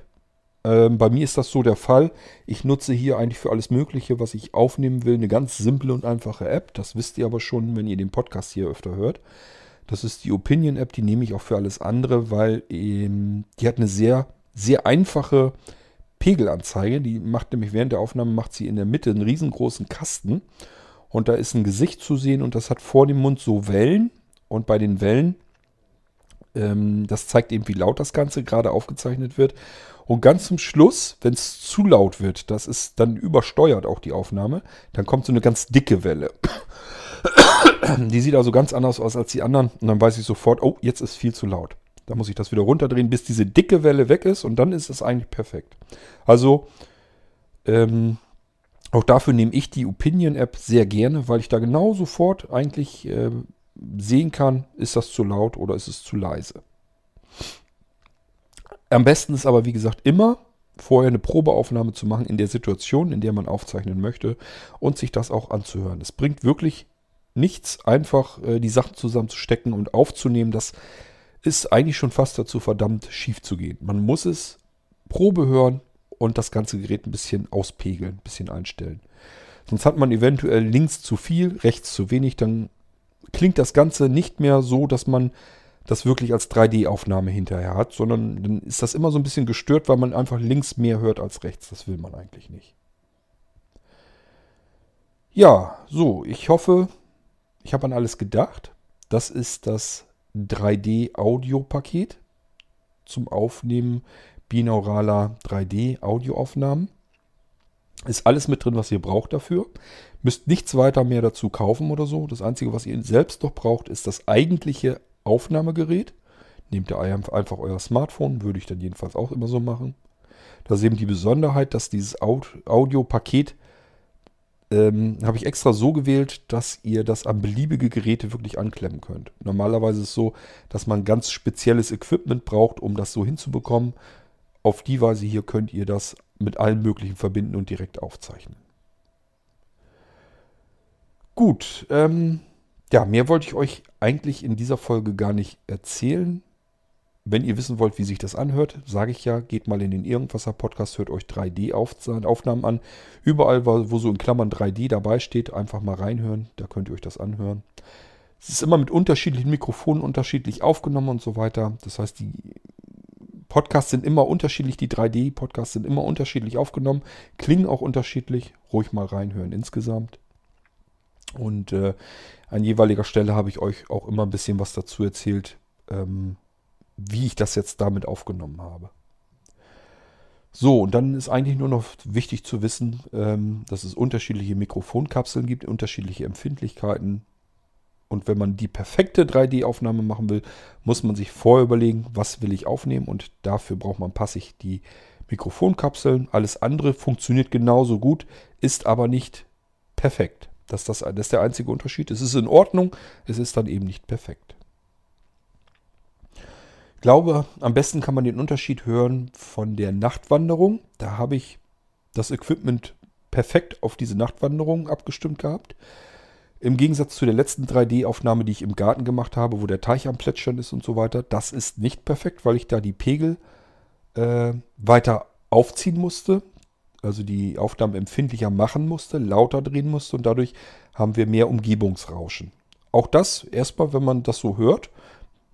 Ähm, bei mir ist das so der Fall. Ich nutze hier eigentlich für alles Mögliche, was ich aufnehmen will, eine ganz simple und einfache App. Das wisst ihr aber schon, wenn ihr den Podcast hier öfter hört. Das ist die Opinion-App, die nehme ich auch für alles andere, weil ähm, die hat eine sehr, sehr einfache Pegelanzeige. Die macht nämlich während der Aufnahme, macht sie in der Mitte einen riesengroßen Kasten. Und da ist ein Gesicht zu sehen und das hat vor dem Mund so Wellen. Und bei den Wellen ähm, das zeigt eben, wie laut das Ganze gerade aufgezeichnet wird. Und ganz zum Schluss, wenn es zu laut wird, das ist dann übersteuert auch die Aufnahme, dann kommt so eine ganz dicke Welle. [COUGHS] Die sieht also ganz anders aus als die anderen. Und dann weiß ich sofort, oh, jetzt ist viel zu laut. Da muss ich das wieder runterdrehen, bis diese dicke Welle weg ist und dann ist es eigentlich perfekt. Also, ähm, auch dafür nehme ich die Opinion-App sehr gerne, weil ich da genau sofort eigentlich äh, sehen kann, ist das zu laut oder ist es zu leise. Am besten ist aber, wie gesagt, immer vorher eine Probeaufnahme zu machen in der Situation, in der man aufzeichnen möchte und sich das auch anzuhören. Es bringt wirklich nichts, einfach äh, die Sachen zusammenzustecken und aufzunehmen. Das ist eigentlich schon fast dazu verdammt, schief zu gehen. Man muss es Probe hören und das ganze Gerät ein bisschen auspegeln, ein bisschen einstellen. Sonst hat man eventuell links zu viel, rechts zu wenig, dann klingt das Ganze nicht mehr so, dass man das wirklich als 3D-Aufnahme hinterher hat, sondern dann ist das immer so ein bisschen gestört, weil man einfach links mehr hört als rechts. Das will man eigentlich nicht. Ja, so, ich hoffe, ich habe an alles gedacht. Das ist das 3D-Audio-Paket zum Aufnehmen binauraler 3D-Audioaufnahmen. Ist alles mit drin, was ihr braucht dafür. Müsst nichts weiter mehr dazu kaufen oder so. Das Einzige, was ihr selbst noch braucht, ist das eigentliche Aufnahmegerät. Nehmt ihr einfach euer Smartphone, würde ich dann jedenfalls auch immer so machen. Da ist eben die Besonderheit, dass dieses Audiopaket ähm, habe ich extra so gewählt, dass ihr das an beliebige Geräte wirklich anklemmen könnt. Normalerweise ist es so, dass man ganz spezielles Equipment braucht, um das so hinzubekommen. Auf die Weise hier könnt ihr das mit allen möglichen verbinden und direkt aufzeichnen. Gut, ähm, ja, mehr wollte ich euch eigentlich in dieser Folge gar nicht erzählen. Wenn ihr wissen wollt, wie sich das anhört, sage ich ja, geht mal in den Irgendwasser Podcast, hört euch 3D-Aufnahmen an. Überall, wo so in Klammern 3D dabei steht, einfach mal reinhören, da könnt ihr euch das anhören. Es ist immer mit unterschiedlichen Mikrofonen unterschiedlich aufgenommen und so weiter. Das heißt, die Podcasts sind immer unterschiedlich, die 3D-Podcasts sind immer unterschiedlich aufgenommen, klingen auch unterschiedlich. Ruhig mal reinhören insgesamt. Und äh, an jeweiliger Stelle habe ich euch auch immer ein bisschen was dazu erzählt, ähm, wie ich das jetzt damit aufgenommen habe. So, und dann ist eigentlich nur noch wichtig zu wissen, ähm, dass es unterschiedliche Mikrofonkapseln gibt, unterschiedliche Empfindlichkeiten, und wenn man die perfekte 3D-Aufnahme machen will, muss man sich vorher überlegen, was will ich aufnehmen. Und dafür braucht man passig die Mikrofonkapseln. Alles andere funktioniert genauso gut, ist aber nicht perfekt. Das, das, das ist der einzige Unterschied. Es ist in Ordnung, es ist dann eben nicht perfekt. Ich glaube, am besten kann man den Unterschied hören von der Nachtwanderung. Da habe ich das Equipment perfekt auf diese Nachtwanderung abgestimmt gehabt. Im Gegensatz zu der letzten 3D-Aufnahme, die ich im Garten gemacht habe, wo der Teich am Plätschern ist und so weiter, das ist nicht perfekt, weil ich da die Pegel äh, weiter aufziehen musste, also die Aufnahmen empfindlicher machen musste, lauter drehen musste und dadurch haben wir mehr Umgebungsrauschen. Auch das erstmal, wenn man das so hört,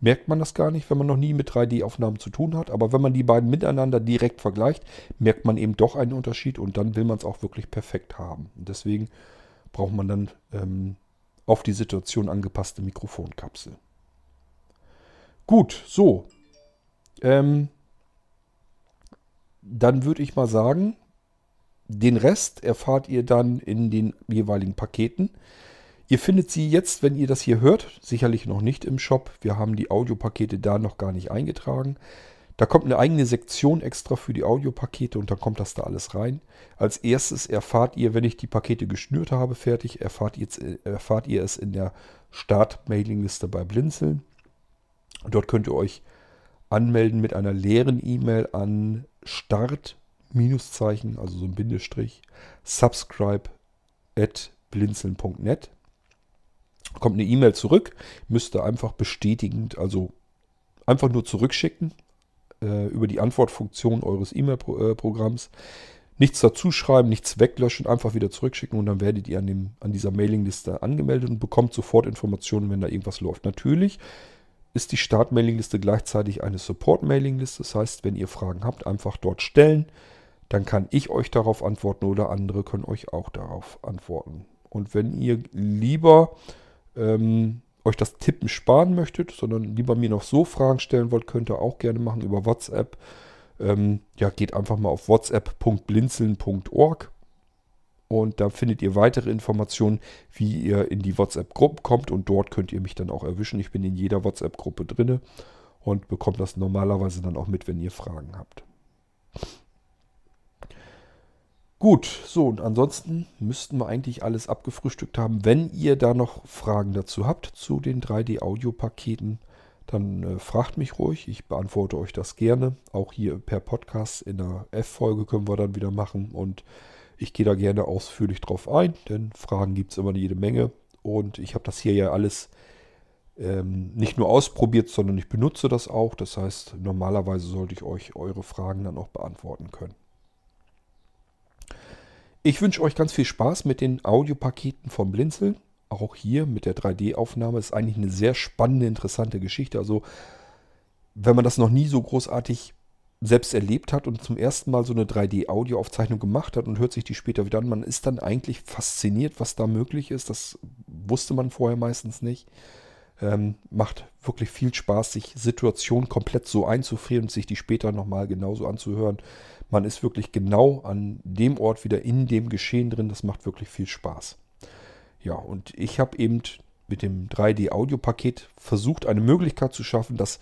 merkt man das gar nicht, wenn man noch nie mit 3D-Aufnahmen zu tun hat. Aber wenn man die beiden miteinander direkt vergleicht, merkt man eben doch einen Unterschied und dann will man es auch wirklich perfekt haben. Und deswegen braucht man dann ähm, auf die Situation angepasste Mikrofonkapsel. Gut, so. Ähm, dann würde ich mal sagen, den Rest erfahrt ihr dann in den jeweiligen Paketen. Ihr findet sie jetzt, wenn ihr das hier hört, sicherlich noch nicht im Shop. Wir haben die Audiopakete da noch gar nicht eingetragen. Da kommt eine eigene Sektion extra für die Audiopakete und dann kommt das da alles rein. Als erstes erfahrt ihr, wenn ich die Pakete geschnürt habe, fertig, erfahrt ihr, erfahrt ihr es in der Start-Mailing-Liste bei Blinzeln. Dort könnt ihr euch anmelden mit einer leeren E-Mail an Start Minuszeichen, also so ein Bindestrich, subscribe at blinzeln.net kommt eine E-Mail zurück, müsst ihr einfach bestätigend, also einfach nur zurückschicken äh, über die Antwortfunktion eures E-Mail-Programms. Nichts dazu schreiben, nichts weglöschen, einfach wieder zurückschicken und dann werdet ihr an, dem, an dieser Mailingliste angemeldet und bekommt sofort Informationen, wenn da irgendwas läuft. Natürlich ist die Start-Mailingliste gleichzeitig eine Support-Mailingliste. Das heißt, wenn ihr Fragen habt, einfach dort stellen. Dann kann ich euch darauf antworten oder andere können euch auch darauf antworten. Und wenn ihr lieber ähm, euch das Tippen sparen möchtet, sondern lieber mir noch so Fragen stellen wollt, könnt ihr auch gerne machen über WhatsApp. Ähm, ja, geht einfach mal auf whatsapp.blinzeln.org und da findet ihr weitere Informationen, wie ihr in die WhatsApp-Gruppe kommt und dort könnt ihr mich dann auch erwischen. Ich bin in jeder WhatsApp-Gruppe drinne und bekomme das normalerweise dann auch mit, wenn ihr Fragen habt. Gut, so und ansonsten müssten wir eigentlich alles abgefrühstückt haben. Wenn ihr da noch Fragen dazu habt zu den 3D-Audio-Paketen, dann äh, fragt mich ruhig. Ich beantworte euch das gerne. Auch hier per Podcast in der F-Folge können wir dann wieder machen. Und ich gehe da gerne ausführlich drauf ein, denn Fragen gibt es immer jede Menge. Und ich habe das hier ja alles ähm, nicht nur ausprobiert, sondern ich benutze das auch. Das heißt, normalerweise sollte ich euch eure Fragen dann auch beantworten können. Ich wünsche euch ganz viel Spaß mit den Audiopaketen vom Blinzeln. Auch hier mit der 3D-Aufnahme ist eigentlich eine sehr spannende, interessante Geschichte. Also, wenn man das noch nie so großartig selbst erlebt hat und zum ersten Mal so eine 3D-Audioaufzeichnung gemacht hat und hört sich die später wieder an, man ist dann eigentlich fasziniert, was da möglich ist. Das wusste man vorher meistens nicht. Ähm, macht wirklich viel Spaß, sich Situationen komplett so einzufrieren und sich die später nochmal genauso anzuhören. Man ist wirklich genau an dem Ort wieder in dem Geschehen drin. Das macht wirklich viel Spaß. Ja, und ich habe eben mit dem 3D-Audio-Paket versucht, eine Möglichkeit zu schaffen, das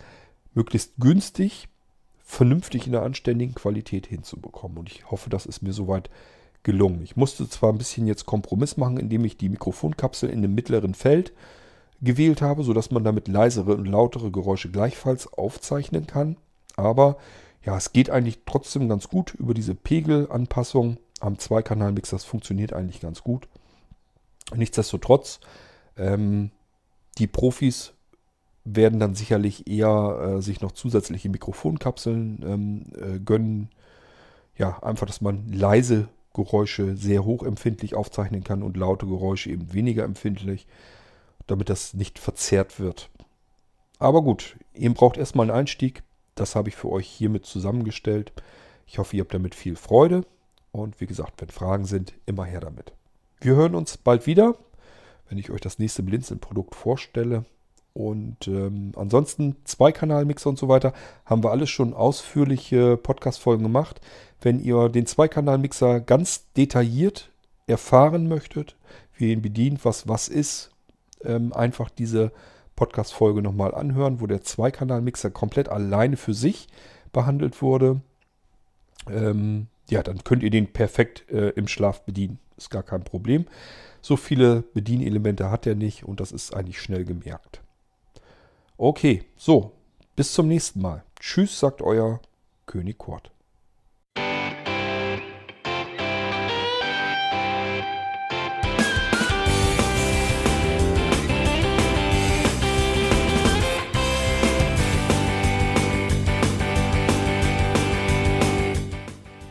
möglichst günstig, vernünftig in der anständigen Qualität hinzubekommen. Und ich hoffe, das ist mir soweit gelungen. Ich musste zwar ein bisschen jetzt Kompromiss machen, indem ich die Mikrofonkapsel in dem mittleren Feld gewählt habe, sodass man damit leisere und lautere Geräusche gleichfalls aufzeichnen kann. Aber ja, es geht eigentlich trotzdem ganz gut über diese Pegelanpassung am Zweikanal-Mixer. Das funktioniert eigentlich ganz gut. Nichtsdestotrotz, ähm, die Profis werden dann sicherlich eher äh, sich noch zusätzliche Mikrofonkapseln ähm, äh, gönnen. Ja, einfach, dass man leise Geräusche sehr hochempfindlich aufzeichnen kann und laute Geräusche eben weniger empfindlich, damit das nicht verzerrt wird. Aber gut, ihr braucht erstmal einen Einstieg. Das habe ich für euch hiermit zusammengestellt. Ich hoffe, ihr habt damit viel Freude. Und wie gesagt, wenn Fragen sind, immer her damit. Wir hören uns bald wieder, wenn ich euch das nächste Blinzeln-Produkt vorstelle. Und ähm, ansonsten Zweikanal-Mixer und so weiter haben wir alles schon ausführliche Podcast-Folgen gemacht. Wenn ihr den Zweikanal-Mixer ganz detailliert erfahren möchtet, wie ihr ihn bedient, was was ist, ähm, einfach diese Podcast-Folge nochmal anhören, wo der Zweikanal-Mixer komplett alleine für sich behandelt wurde. Ähm, ja, dann könnt ihr den perfekt äh, im Schlaf bedienen. Ist gar kein Problem. So viele Bedienelemente hat er nicht und das ist eigentlich schnell gemerkt. Okay, so, bis zum nächsten Mal. Tschüss, sagt euer König Kurt.